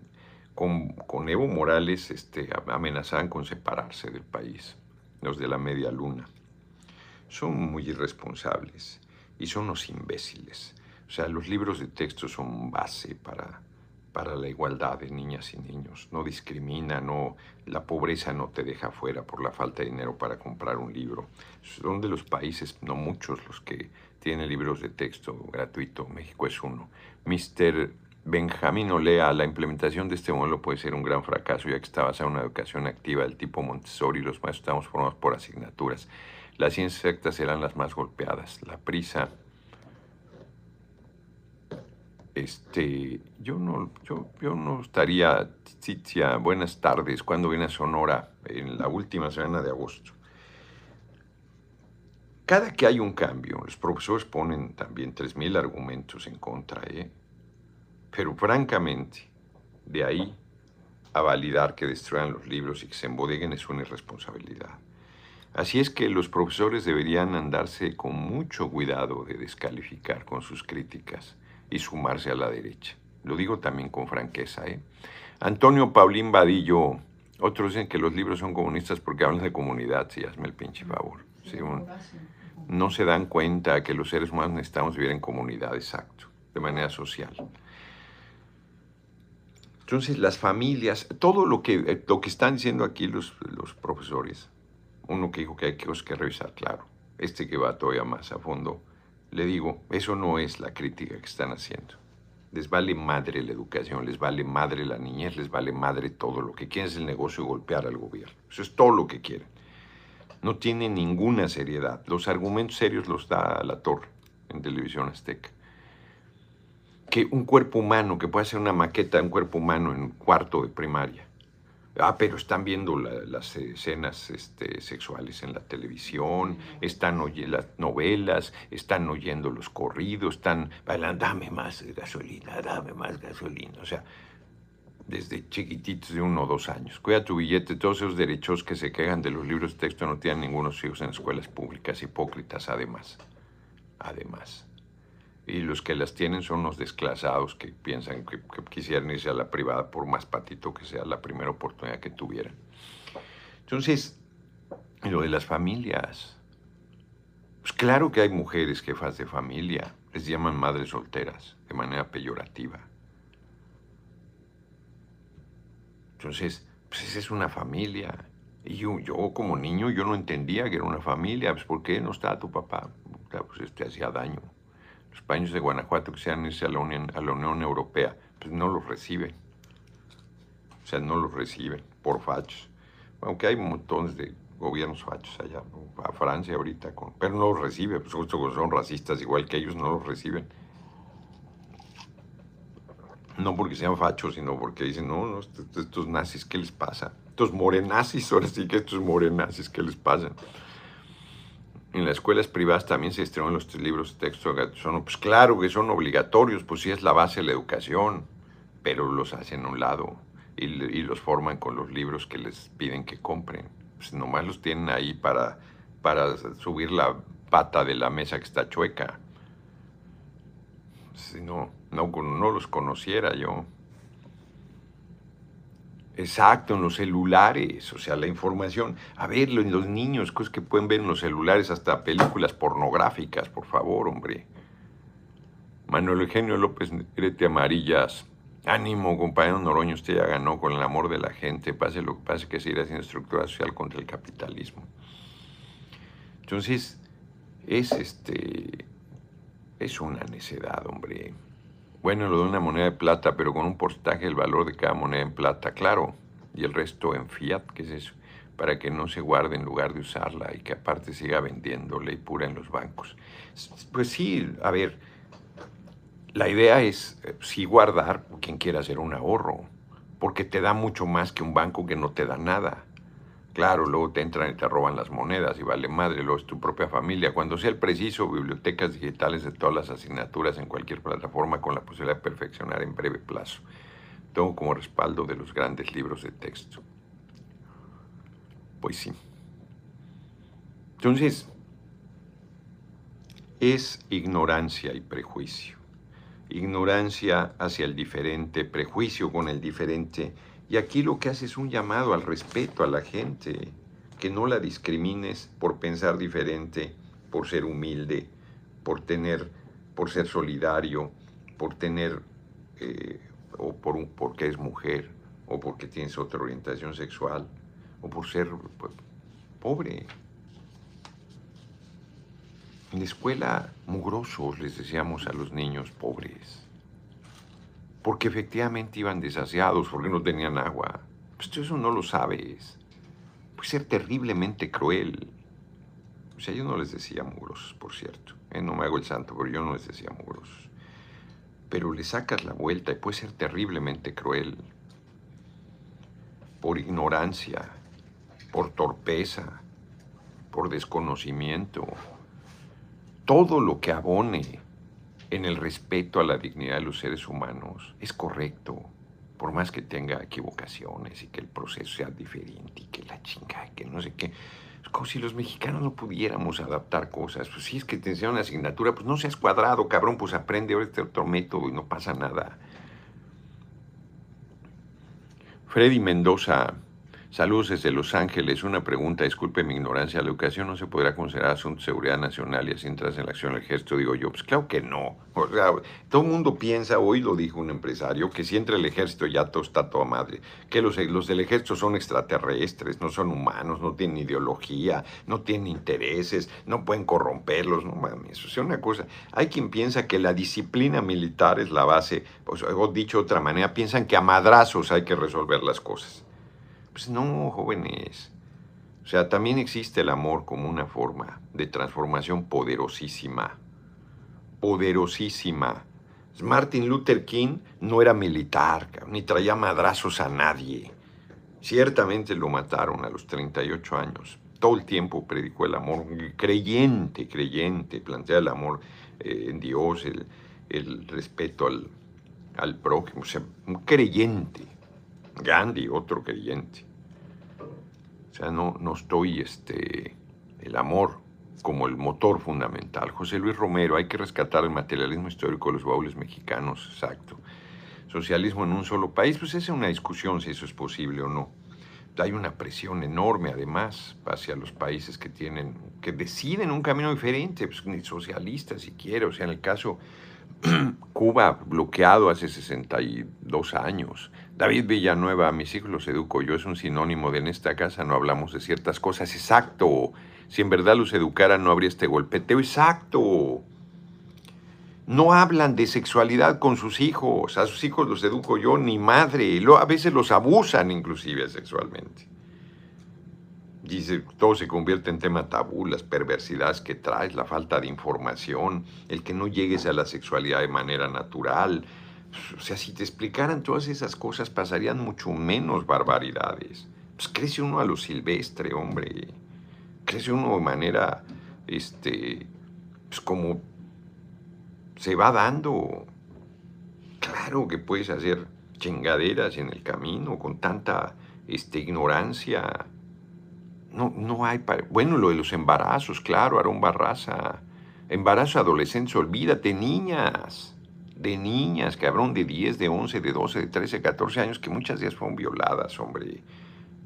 con, con, Evo Morales este, amenazaban con separarse del país, los de la media luna. Son muy irresponsables y son los imbéciles. O sea, los libros de texto son base para para la igualdad de niñas y niños. No discrimina, no, la pobreza no te deja fuera por la falta de dinero para comprar un libro. Son de los países, no muchos, los que tienen libros de texto gratuito. México es uno. Mr. Benjamín Olea, la implementación de este modelo puede ser un gran fracaso ya que está basada en una educación activa del tipo Montessori y los maestros estamos formados por asignaturas. Las ciencias exactas serán las más golpeadas. La prisa este, yo no, yo, yo no estaría, Titia, buenas tardes, cuando viene a Sonora? En la última semana de agosto. Cada que hay un cambio, los profesores ponen también 3.000 argumentos en contra, ¿eh? Pero francamente, de ahí a validar que destruyan los libros y que se embodeguen es una irresponsabilidad. Así es que los profesores deberían andarse con mucho cuidado de descalificar con sus críticas y sumarse a la derecha. Lo digo también con franqueza. ¿eh? Antonio Paulín Vadillo, otros dicen que los libros son comunistas porque hablan de comunidad, sí, hazme el pinche favor. no se dan cuenta que los seres humanos necesitamos vivir en comunidad, exacto, de manera social. Entonces, las familias, todo lo que, eh, lo que están diciendo aquí los, los profesores, uno que dijo que hay cosas que revisar, claro, este que va todavía más a fondo, le digo, eso no es la crítica que están haciendo. Les vale madre la educación, les vale madre la niñez, les vale madre todo. Lo que quieren es el negocio golpear al gobierno. Eso es todo lo que quieren. No tienen ninguna seriedad. Los argumentos serios los da la torre en televisión azteca. Que un cuerpo humano, que puede ser una maqueta de un cuerpo humano en un cuarto de primaria, Ah, pero están viendo las escenas este, sexuales en la televisión, están oyendo las novelas, están oyendo los corridos, están bailando, dame más gasolina, dame más gasolina. O sea, desde chiquititos de uno o dos años. Cuida tu billete, todos esos derechos que se quejan de los libros de texto no tienen ningunos hijos en escuelas públicas, hipócritas además. Además y los que las tienen son los desclasados que piensan que, quisieran irse a la privada por más patito que sea la primera oportunidad que tuvieran. Entonces, lo de las familias, pues claro que hay mujeres jefas de familia, les llaman madres solteras de manera peyorativa. Entonces, pues esa es una familia. Y yo, yo, como niño yo no entendía que era una familia, pues ¿por qué no está tu papá? Pues este hacía daño los paños de Guanajuato que quisieran irse a la Unión, a la Unión Europea, pues no los reciben. O sea, no los reciben por fachos. Aunque hay montones de gobiernos fachos allá, a Francia ahorita, con, pero no los reciben, pues justo son racistas igual que ellos, no los reciben. No porque sean fachos, sino porque dicen, no, no, estos, estos nazis, ¿qué les pasa? Estos morenazis, ahora sí que estos morenazis, ¿qué les pasa? En las escuelas privadas también se estrenan los libros de texto. Son, pues claro que son obligatorios, pues sí es la base de la educación, pero los hacen a un lado. y, los forman con los libros que les piden que compren. Pues nomás los tienen ahí para, para subir la pata de la mesa que está chueca. Si no, no, no los conociera yo. Exacto, en los celulares, o sea, la información. A ver, en los niños, cosas que pueden ver en los celulares, hasta películas pornográficas, por favor, hombre. Manuel Eugenio López Negrete Amarillas. Ánimo, compañero Noroño, usted ya ganó con el amor de la gente. Pase lo que pase, que seguirá haciendo estructura social contra el capitalismo. Entonces, es este. Es una necedad, hombre. Bueno, lo de una moneda de plata, pero con un porcentaje del valor de cada moneda en plata, claro. Y el resto en fiat, ¿qué es eso? Para que no se guarde en lugar de usarla y que aparte siga vendiendo ley pura en los bancos. Pues sí, a ver, la idea es eh, sí guardar quien quiera hacer un ahorro, porque te da mucho más que un banco que no te da nada. Claro, luego te entran y te roban las monedas y vale madre, luego es tu propia familia. Cuando sea el preciso, bibliotecas digitales de todas las asignaturas en cualquier plataforma con la posibilidad de perfeccionar en breve plazo. Todo como respaldo de los grandes libros de texto. Pues sí. Entonces, es ignorancia y prejuicio. Ignorancia hacia el diferente, prejuicio con el diferente y aquí lo que hace es un llamado al respeto a la gente, que no la discrimines por pensar diferente, por ser humilde, por tener, por ser solidario, por tener, eh, o por porque es mujer, o porque tienes otra orientación sexual, o por ser pues, pobre. En la escuela, mugrosos les decíamos a los niños pobres porque efectivamente iban desasiados, porque no tenían agua. Pues tú eso no lo sabes. Puede ser terriblemente cruel. O sea, yo no les decía mugrosos, por cierto. Eh, no me hago el santo, pero yo no les decía mugrosos. Pero le sacas la vuelta y puede ser terriblemente cruel. Por ignorancia, por torpeza, por desconocimiento. Todo lo que abone en el respeto a la dignidad de los seres humanos es correcto, por más que tenga equivocaciones y que el proceso sea diferente y que la chinga, que no sé qué. Es como si los mexicanos no pudiéramos adaptar cosas. Pues si es que te enseñan una asignatura, pues no seas cuadrado, cabrón, pues aprende ahora este otro método y no pasa nada. Freddy Mendoza Saludos desde Los Ángeles. Una pregunta, disculpe mi ignorancia. ¿La educación no se podrá considerar asunto de seguridad nacional y así entras en la acción del ejército? Digo yo, pues claro que no. O sea, todo el mundo piensa, hoy lo dijo un empresario, que si entra el ejército ya todo está toda madre. Que los, los del ejército son extraterrestres, no son humanos, no tienen ideología, no tienen intereses, no pueden corromperlos. No mames, o sea, una cosa. Hay quien piensa que la disciplina militar es la base. O dicho de otra manera, piensan que a madrazos hay que resolver las cosas. Pues no, jóvenes. O sea, también existe el amor como una forma de transformación poderosísima. Poderosísima. Martin Luther King no era militar, ni traía madrazos a nadie. Ciertamente lo mataron a los 38 años. Todo el tiempo predicó el amor, creyente, creyente, plantea el amor eh, en Dios, el, respeto al, al prójimo, o sea, un creyente. Gandhi, otro creyente. O sea, no, no estoy este, el amor como el motor fundamental. José Luis Romero, hay que rescatar el materialismo histórico de los baúles mexicanos, exacto. Socialismo en un solo país, pues esa es una discusión si eso es posible o no. Hay una presión enorme además hacia los países que tienen, que deciden un camino diferente, pues, ni socialistas siquiera, o sea, en el caso Cuba bloqueado hace 62 años. David Villanueva, mis hijos los educo yo, es un sinónimo de en esta casa no hablamos de ciertas cosas. Exacto. Si en verdad los educaran no habría este golpeteo. Exacto. No hablan de sexualidad con sus hijos. A sus hijos los educo yo, ni madre. A veces los abusan inclusive sexualmente. Dice, todo se convierte en tema tabú, las perversidades que traes, la falta de información, el que no llegues a la sexualidad de manera natural. O sea, si te explicaran todas esas cosas, pasarían mucho menos barbaridades. Pues crece uno a lo silvestre, hombre. Crece uno de manera, este, pues como se va dando. Claro que puedes hacer chingaderas en el camino, con tanta este, ignorancia. No, no hay... Bueno, lo de los embarazos, claro, Aarón Barraza. Embarazo adolescente, olvídate, niñas. De niñas, cabrón, de 10, de 11, de 12, de 13, 14 años, que muchas días fueron violadas, hombre.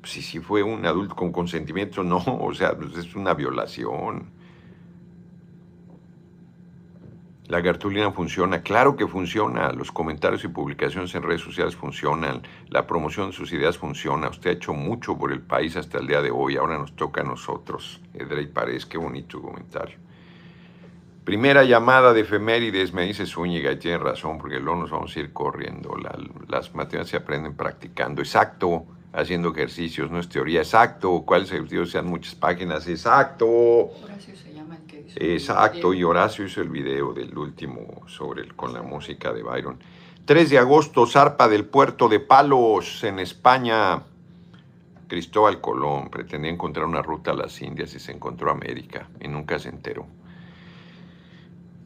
Si, si fue un adulto con consentimiento, no, o sea, pues es una violación. La cartulina funciona, claro que funciona, los comentarios y publicaciones en redes sociales funcionan, la promoción de sus ideas funciona, usted ha hecho mucho por el país hasta el día de hoy, ahora nos toca a nosotros. Edrey Párez, qué bonito comentario. Primera llamada de efemérides, me dice Zúñiga, y tiene razón, porque luego nos vamos a ir corriendo. las matemáticas se aprenden practicando. Exacto, haciendo ejercicios, no es teoría. Exacto, ¿cuáles ejercicios sean muchas páginas? Exacto. Exacto, y Horacio hizo el video del último sobre el, con la música de Byron. 3 de agosto, zarpa del puerto de Palos, en España. Cristóbal Colón pretendía encontrar una ruta a las Indias y se encontró América y nunca se enteró.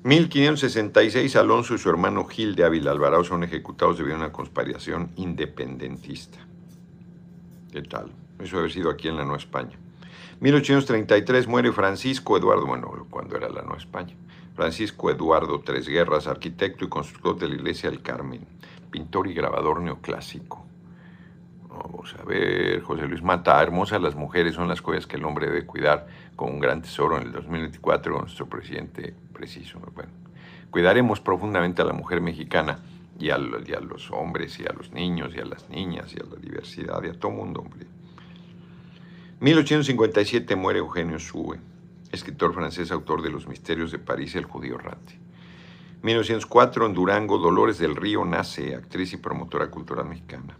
1566, Alonso y su hermano Gil de Ávila Alvarado son ejecutados debido a una conspiración independentista. ¿Qué tal? Eso haber sido aquí en la Nueva España. 1833 muere Francisco Eduardo, bueno, cuando era la Nueva España. Francisco Eduardo Tres Guerras, arquitecto y constructor de la Iglesia del Carmen, pintor y grabador neoclásico. Vamos a ver, José Luis Mata, hermosas las mujeres son las cosas que el hombre debe cuidar con un gran tesoro en el 2024 con nuestro presidente preciso. Bueno, cuidaremos profundamente a la mujer mexicana y a, los hombres y a los niños y a las niñas y a la diversidad y a todo mundo, hombre. 1857 muere Eugenio Sue, escritor francés, autor de Los Misterios de París y El Judío Rante. 1904 en Durango, Dolores del Río nace, actriz y promotora cultural mexicana.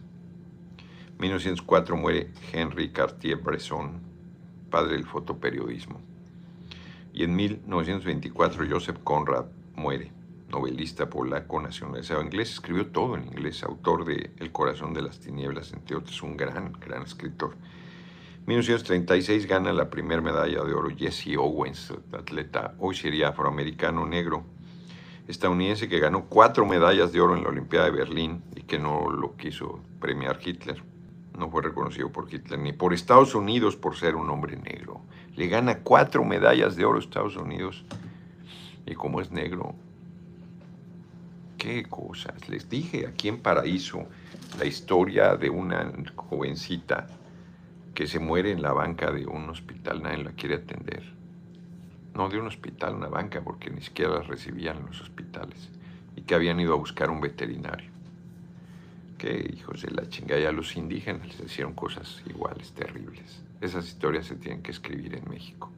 1904 muere Henry Cartier-Bresson, padre del fotoperiodismo. Y en 1924 Joseph Conrad muere, novelista polaco nacionalizado inglés, escribió todo en inglés, autor de El corazón de las tinieblas, entre otros, un gran, gran escritor. 1936 gana la primera medalla de oro Jesse Owens, atleta, hoy sería afroamericano negro, estadounidense que ganó cuatro medallas de oro en la Olimpiada de Berlín y que no lo quiso premiar Hitler. No fue reconocido por Hitler ni por Estados Unidos por ser un hombre negro. Le gana cuatro medallas de oro a Estados Unidos y como es negro, qué cosas. Les dije aquí en Paraíso la historia de una jovencita que se muere en la banca de un hospital, nadie la quiere atender. No de un hospital, una banca, porque ni siquiera la recibían en los hospitales. Y que habían ido a buscar un veterinario. Que hijos de la chingada, ya los indígenas les hicieron cosas iguales, terribles. Esas historias se tienen que escribir en México.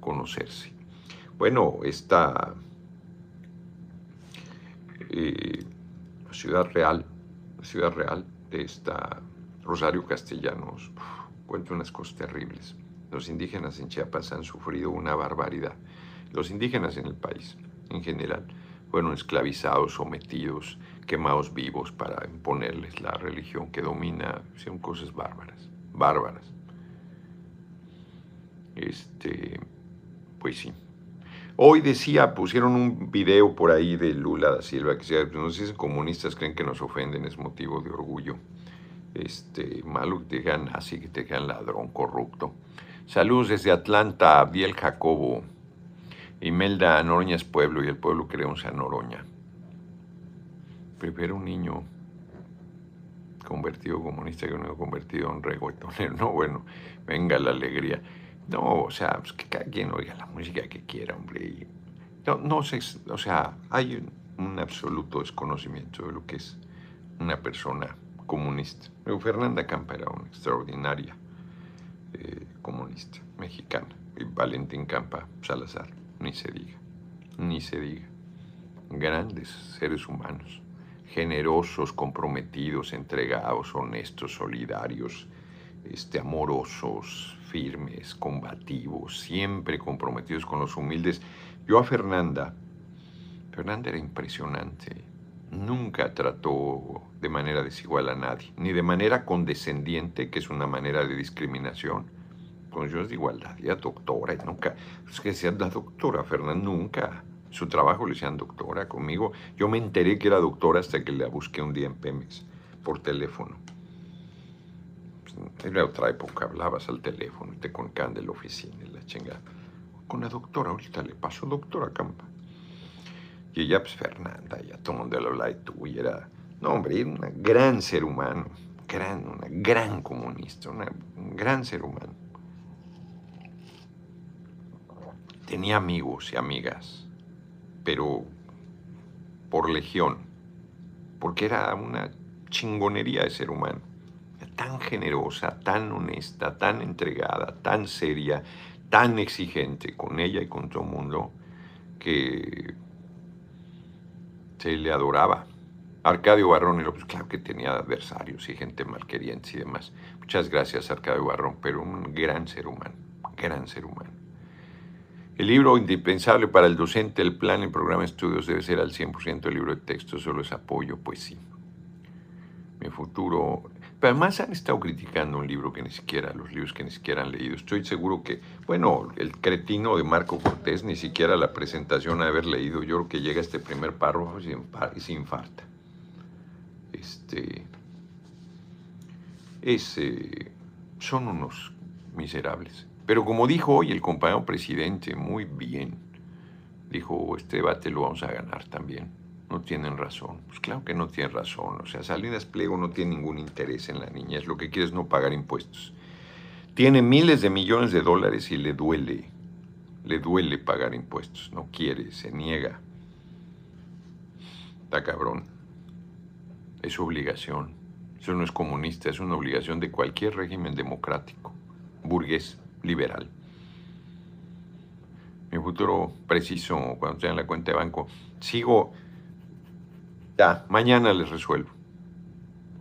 Conocerse. Bueno, esta eh, ciudad real, ciudad real de esta Rosario Castellanos cuenta unas cosas terribles. Los indígenas en Chiapas han sufrido una barbaridad. Los indígenas en el país, en general, fueron esclavizados, sometidos, quemados vivos para imponerles la religión que domina. Son cosas bárbaras, bárbaras. Este, pues sí. Hoy decía, pusieron un video por ahí de Lula da Silva, que decía, no sé si comunistas creen que nos ofenden, es motivo de orgullo este, malo que te digan así, que te digan ladrón corrupto. Saludos desde Atlanta, Biel Jacobo. Imelda, Noroña es pueblo y el pueblo creemos a Noroña. Prefiero un niño convertido comunista que uno convertido en reggaetonero. No, bueno, venga la alegría. No, o sea, pues que cada quien oiga la música que quiera, hombre. no, no sé, o sea, hay un absoluto desconocimiento de lo que es una persona comunista. Fernanda Campa era una extraordinaria eh, comunista mexicana. Y Valentín Campa Salazar, ni se diga, ni se diga. Grandes seres humanos, generosos, comprometidos, entregados, honestos, solidarios, este, amorosos, firmes, combativos, siempre comprometidos con los humildes. Yo a Fernanda, Fernanda era impresionante, nunca trató de manera desigual a nadie, ni de manera condescendiente, que es una manera de discriminación. Pues yo es de igualdad, ella doctora, nunca, es que sea la doctora Fernanda, nunca, Su trabajo le decían doctora conmigo. Yo me enteré que era doctora hasta que la busqué un día en Pemex por teléfono. Pues, era otra época, hablabas al teléfono, te concaban de la oficina y la chingada. Con la doctora, ahorita le pasó doctora Campa. Y ella, pues Fernanda, ya todo el mundo le hablaba de tú y era, no hombre, era un gran ser humano, gran, una gran comunista, un gran ser humano. Tenía amigos y amigas, pero por legión, porque era una chingonería de ser humano. Tan generosa, tan honesta, tan entregada, tan seria, tan exigente con ella y con todo el mundo, que se le adoraba. Arcadio Barrón, pues claro que tenía adversarios y gente malqueriente y demás. Muchas gracias, Arcadio Barrón, pero un gran ser humano, gran ser humano. El libro indispensable para el docente, el plan, el programa de estudios debe ser al 100% el libro de texto, solo es apoyo, pues sí. Mi futuro... Pero además han estado criticando un libro que ni siquiera, los libros que ni siquiera han leído. Estoy seguro que, bueno, el cretino de Marco Cortés, ni siquiera la presentación a haber leído. Yo creo que llega este primer párrafo y se infarta. Este, es, eh, son unos miserables. Pero como dijo hoy el compañero presidente, muy bien, dijo, este debate lo vamos a ganar también. No tienen razón. Pues claro que no tienen razón. O sea, Salinas Pliego no tiene ningún interés en la niñez. Lo que quiere es no pagar impuestos. Tiene miles de millones de dólares y le duele. Le duele pagar impuestos. No quiere, se niega. Está cabrón. Es su obligación. Eso no es comunista, es una obligación de cualquier régimen democrático, burgués liberal. Mi futuro preciso, cuando tenga la cuenta de banco, sigo, mañana les resuelvo.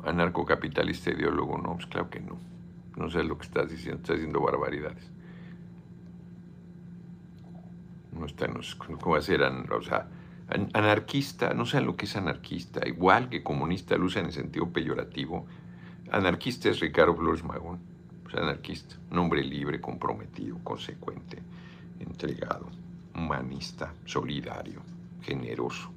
Anarcocapitalista ideólogo, no, pues claro que no. No sé lo que estás diciendo, estás diciendo barbaridades. No está, no sé cómo va a ser, o sea, anarquista, no sé lo que es anarquista, igual que comunista lo usa en sentido peyorativo. Anarquista es Ricardo Flores Magón anarquista, un hombre libre, comprometido, consecuente, entregado, humanista, solidario, generoso.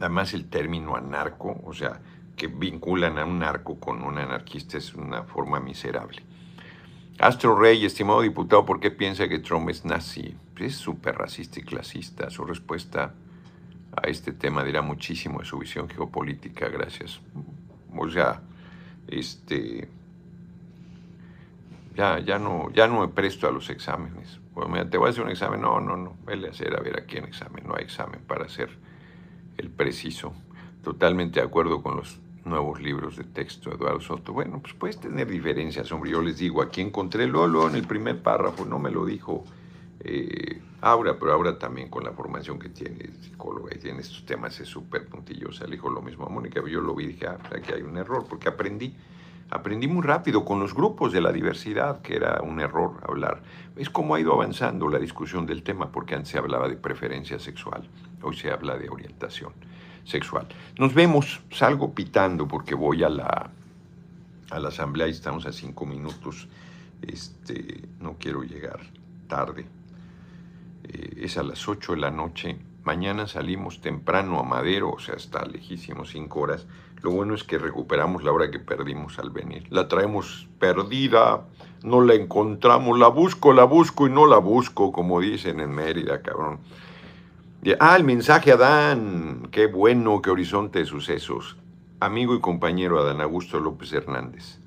Además el término anarco, o sea, que vinculan a un narco con un anarquista es una forma miserable. Astro Rey, estimado diputado, ¿por qué piensa que Trump es nazi? Pues es súper racista y clasista. Su respuesta a este tema dirá muchísimo de su visión geopolítica. Gracias o sea, este, ya, ya, no, ya no me presto a los exámenes. Bueno, te voy a hacer un examen. No, no, no. Vele a hacer a ver a quién examen. No hay examen para hacer el preciso. Totalmente de acuerdo con los nuevos libros de texto de Eduardo Soto. Bueno, pues puedes tener diferencias, hombre. Yo les digo, aquí encontré Lolo en el primer párrafo, no me lo dijo eh, Aura, pero Aura también con la formación que tiene, psicóloga y tiene estos temas, es súper puntillosa. Le dijo lo mismo a Mónica, yo lo vi y dije, ah, aquí hay un error, porque aprendí, aprendí muy rápido con los grupos de la diversidad, que era un error hablar. Es como ha ido avanzando la discusión del tema, porque antes se hablaba de preferencia sexual, hoy se habla de orientación sexual. Nos vemos, salgo pitando porque voy a la, a la asamblea y estamos a cinco minutos. Este, no quiero llegar tarde. Eh, es a las 8 de la noche. Mañana salimos temprano a Madero, o sea, está lejísimo, 5 horas. Lo bueno es que recuperamos la hora que perdimos al venir. La traemos perdida, no la encontramos, la busco, la busco y no la busco, como dicen en Mérida, cabrón. Ah, el mensaje Adán, qué bueno, qué horizonte de sucesos. Amigo y compañero Adán Augusto López Hernández,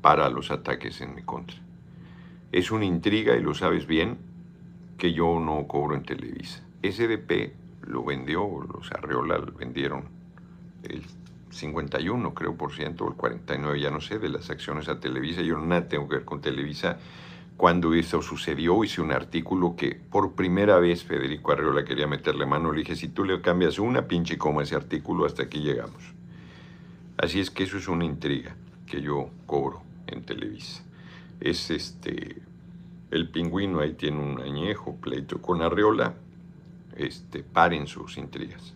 para los ataques en mi contra. Es una intriga, y lo sabes bien, que yo no cobro en Televisa. SDP lo vendió, los Arreola lo vendieron el 51, creo, por ciento, o el 49, ya no sé, de las acciones a Televisa. Yo nada tengo que ver con Televisa. Cuando eso sucedió, hice un artículo que por primera vez Federico Arreola quería meterle mano. Le dije, si tú le cambias una pinche coma ese artículo, hasta aquí llegamos. Así es que eso es una intriga que yo cobro en Televisa. Es este el pingüino ahí tiene un añejo pleito con Arreola. Este, paren sus intrigas.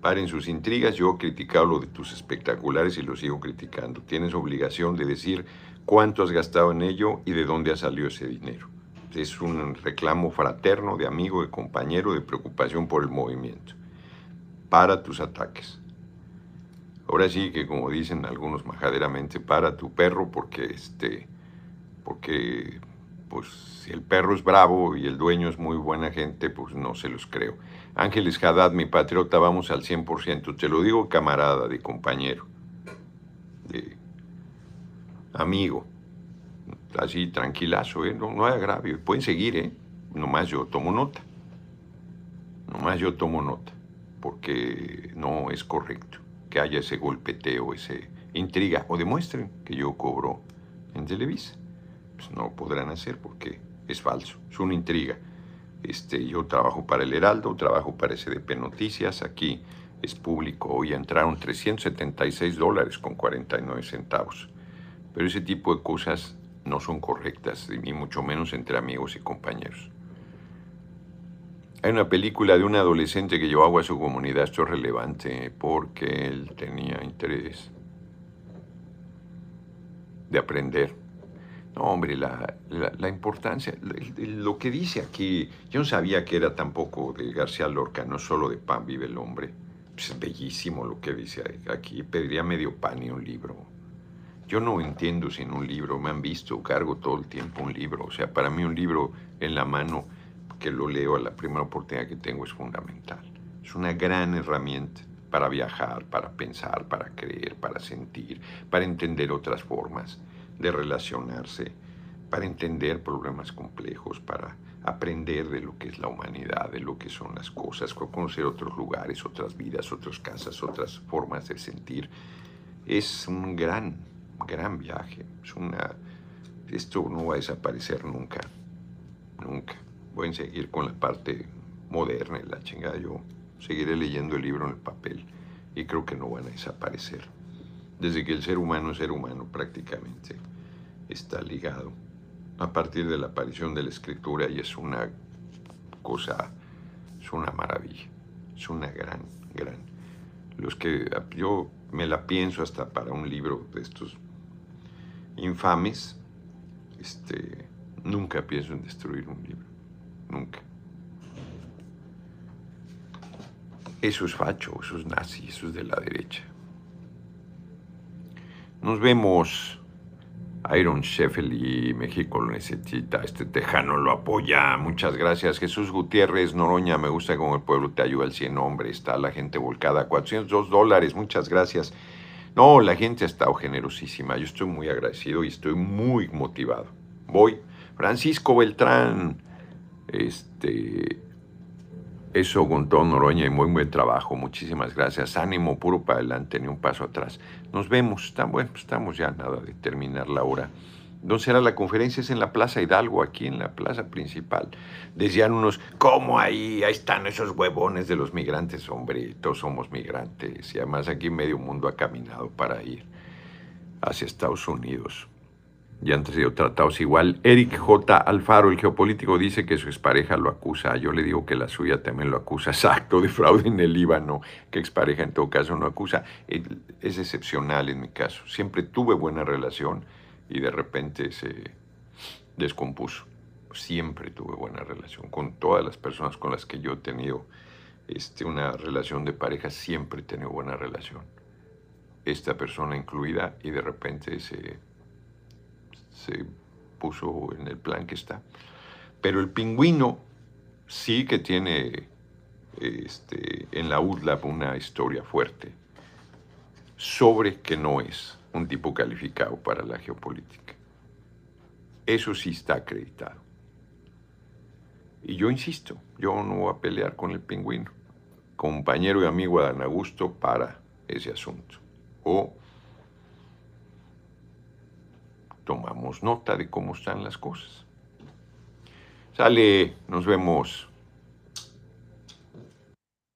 Paren sus intrigas. Yo he criticado lo de tus espectaculares y lo sigo criticando. Tienes obligación de decir cuánto has gastado en ello y de dónde ha salido ese dinero. es un reclamo fraterno, de amigo, de compañero, de preocupación por el movimiento. Para tus ataques. Ahora sí que como dicen algunos majaderamente, para tu perro porque este porque pues si el perro es bravo y el dueño es muy buena gente, pues no se los creo. Ángeles Haddad, mi patriota, vamos al 100%. Te lo digo camarada, de compañero, de amigo. Así tranquilazo, ¿eh? no, no hay agravio. Pueden seguir, ¿eh? Nomás yo tomo nota. Nomás yo tomo nota. Porque no es correcto que haya ese golpeteo, ese intriga. O demuestren que yo cobro en Televisa. Pues no podrán hacer porque es falso, es una intriga. Este, yo trabajo para el Heraldo, trabajo para SDP Noticias, aquí es público, hoy entraron 376 dólares con 49 centavos. Pero ese tipo de cosas no son correctas, ni mucho menos entre amigos y compañeros. Hay una película de un adolescente que llevó agua a su comunidad, esto es relevante porque él tenía interés de aprender no, hombre, la, la, importancia, lo que dice aquí, yo no sabía que era tampoco de García Lorca, no solo de pan vive el hombre. Pues es bellísimo lo que dice aquí, pediría medio pan y un libro. Yo no entiendo sin un libro, me han visto, cargo todo el tiempo un libro. O sea, para mí un libro en la mano, que lo leo a la primera oportunidad que tengo, es fundamental. Es una gran herramienta para viajar, para pensar, para creer, para sentir, para entender otras formas de relacionarse, para entender problemas complejos, para aprender de lo que es la humanidad, de lo que son las cosas, conocer otros lugares, otras vidas, otras casas, otras formas de sentir. Es un gran, gran viaje. Es una, esto no va a desaparecer nunca, nunca. Voy a seguir con la parte moderna y la chingada. Yo seguiré leyendo el libro en el papel y creo que no van a desaparecer. Desde que el ser humano es ser humano prácticamente está ligado a partir de la aparición de la escritura y es una cosa, es una maravilla, es una gran, gran. Los que yo me la pienso hasta para un libro de estos infames, este, nunca pienso en destruir un libro, nunca. Eso es facho, eso es nazi, eso es de la derecha. Nos vemos Iron Sheffield y México lo necesita, este tejano lo apoya, muchas gracias. Jesús Gutiérrez Noroña, me gusta como el pueblo te ayuda al 100 hombre, está la gente volcada, 402 dólares, muchas gracias. No, la gente ha estado generosísima, yo estoy muy agradecido y estoy muy motivado. Voy, Francisco Beltrán, este, eso todo Noroña y muy buen trabajo. Muchísimas gracias. Ánimo puro para adelante, ni un paso atrás. Nos vemos. Estamos, bueno, estamos ya nada de terminar la hora. ¿Dónde será la conferencia? Es en la Plaza Hidalgo, aquí en la plaza principal. Decían unos, ¿cómo ahí? Ahí están esos huevones de los migrantes, hombre, todos somos migrantes. Y además aquí medio mundo ha caminado para ir hacia Estados Unidos ya han sido tratados igual. Eric J. Alfaro, el geopolítico, dice que su expareja lo acusa. Yo le digo que la suya también lo acusa. Exacto, de fraude en el Líbano, que expareja en todo caso no acusa. Es excepcional en mi caso. Siempre tuve buena relación y de repente se descompuso. Siempre tuve buena relación con todas las personas con las que yo he tenido este, una relación de pareja. Siempre he tenido buena relación. Esta persona incluida y de repente se se puso en el plan que está. Pero el pingüino sí que tiene este, en la UDLAP una historia fuerte sobre que no es un tipo calificado para la geopolítica. Eso sí está acreditado. Y yo insisto, yo no voy a pelear con el pingüino, compañero y amigo de Augusto para ese asunto. O tomamos nota de cómo están las cosas. Sale, nos vemos.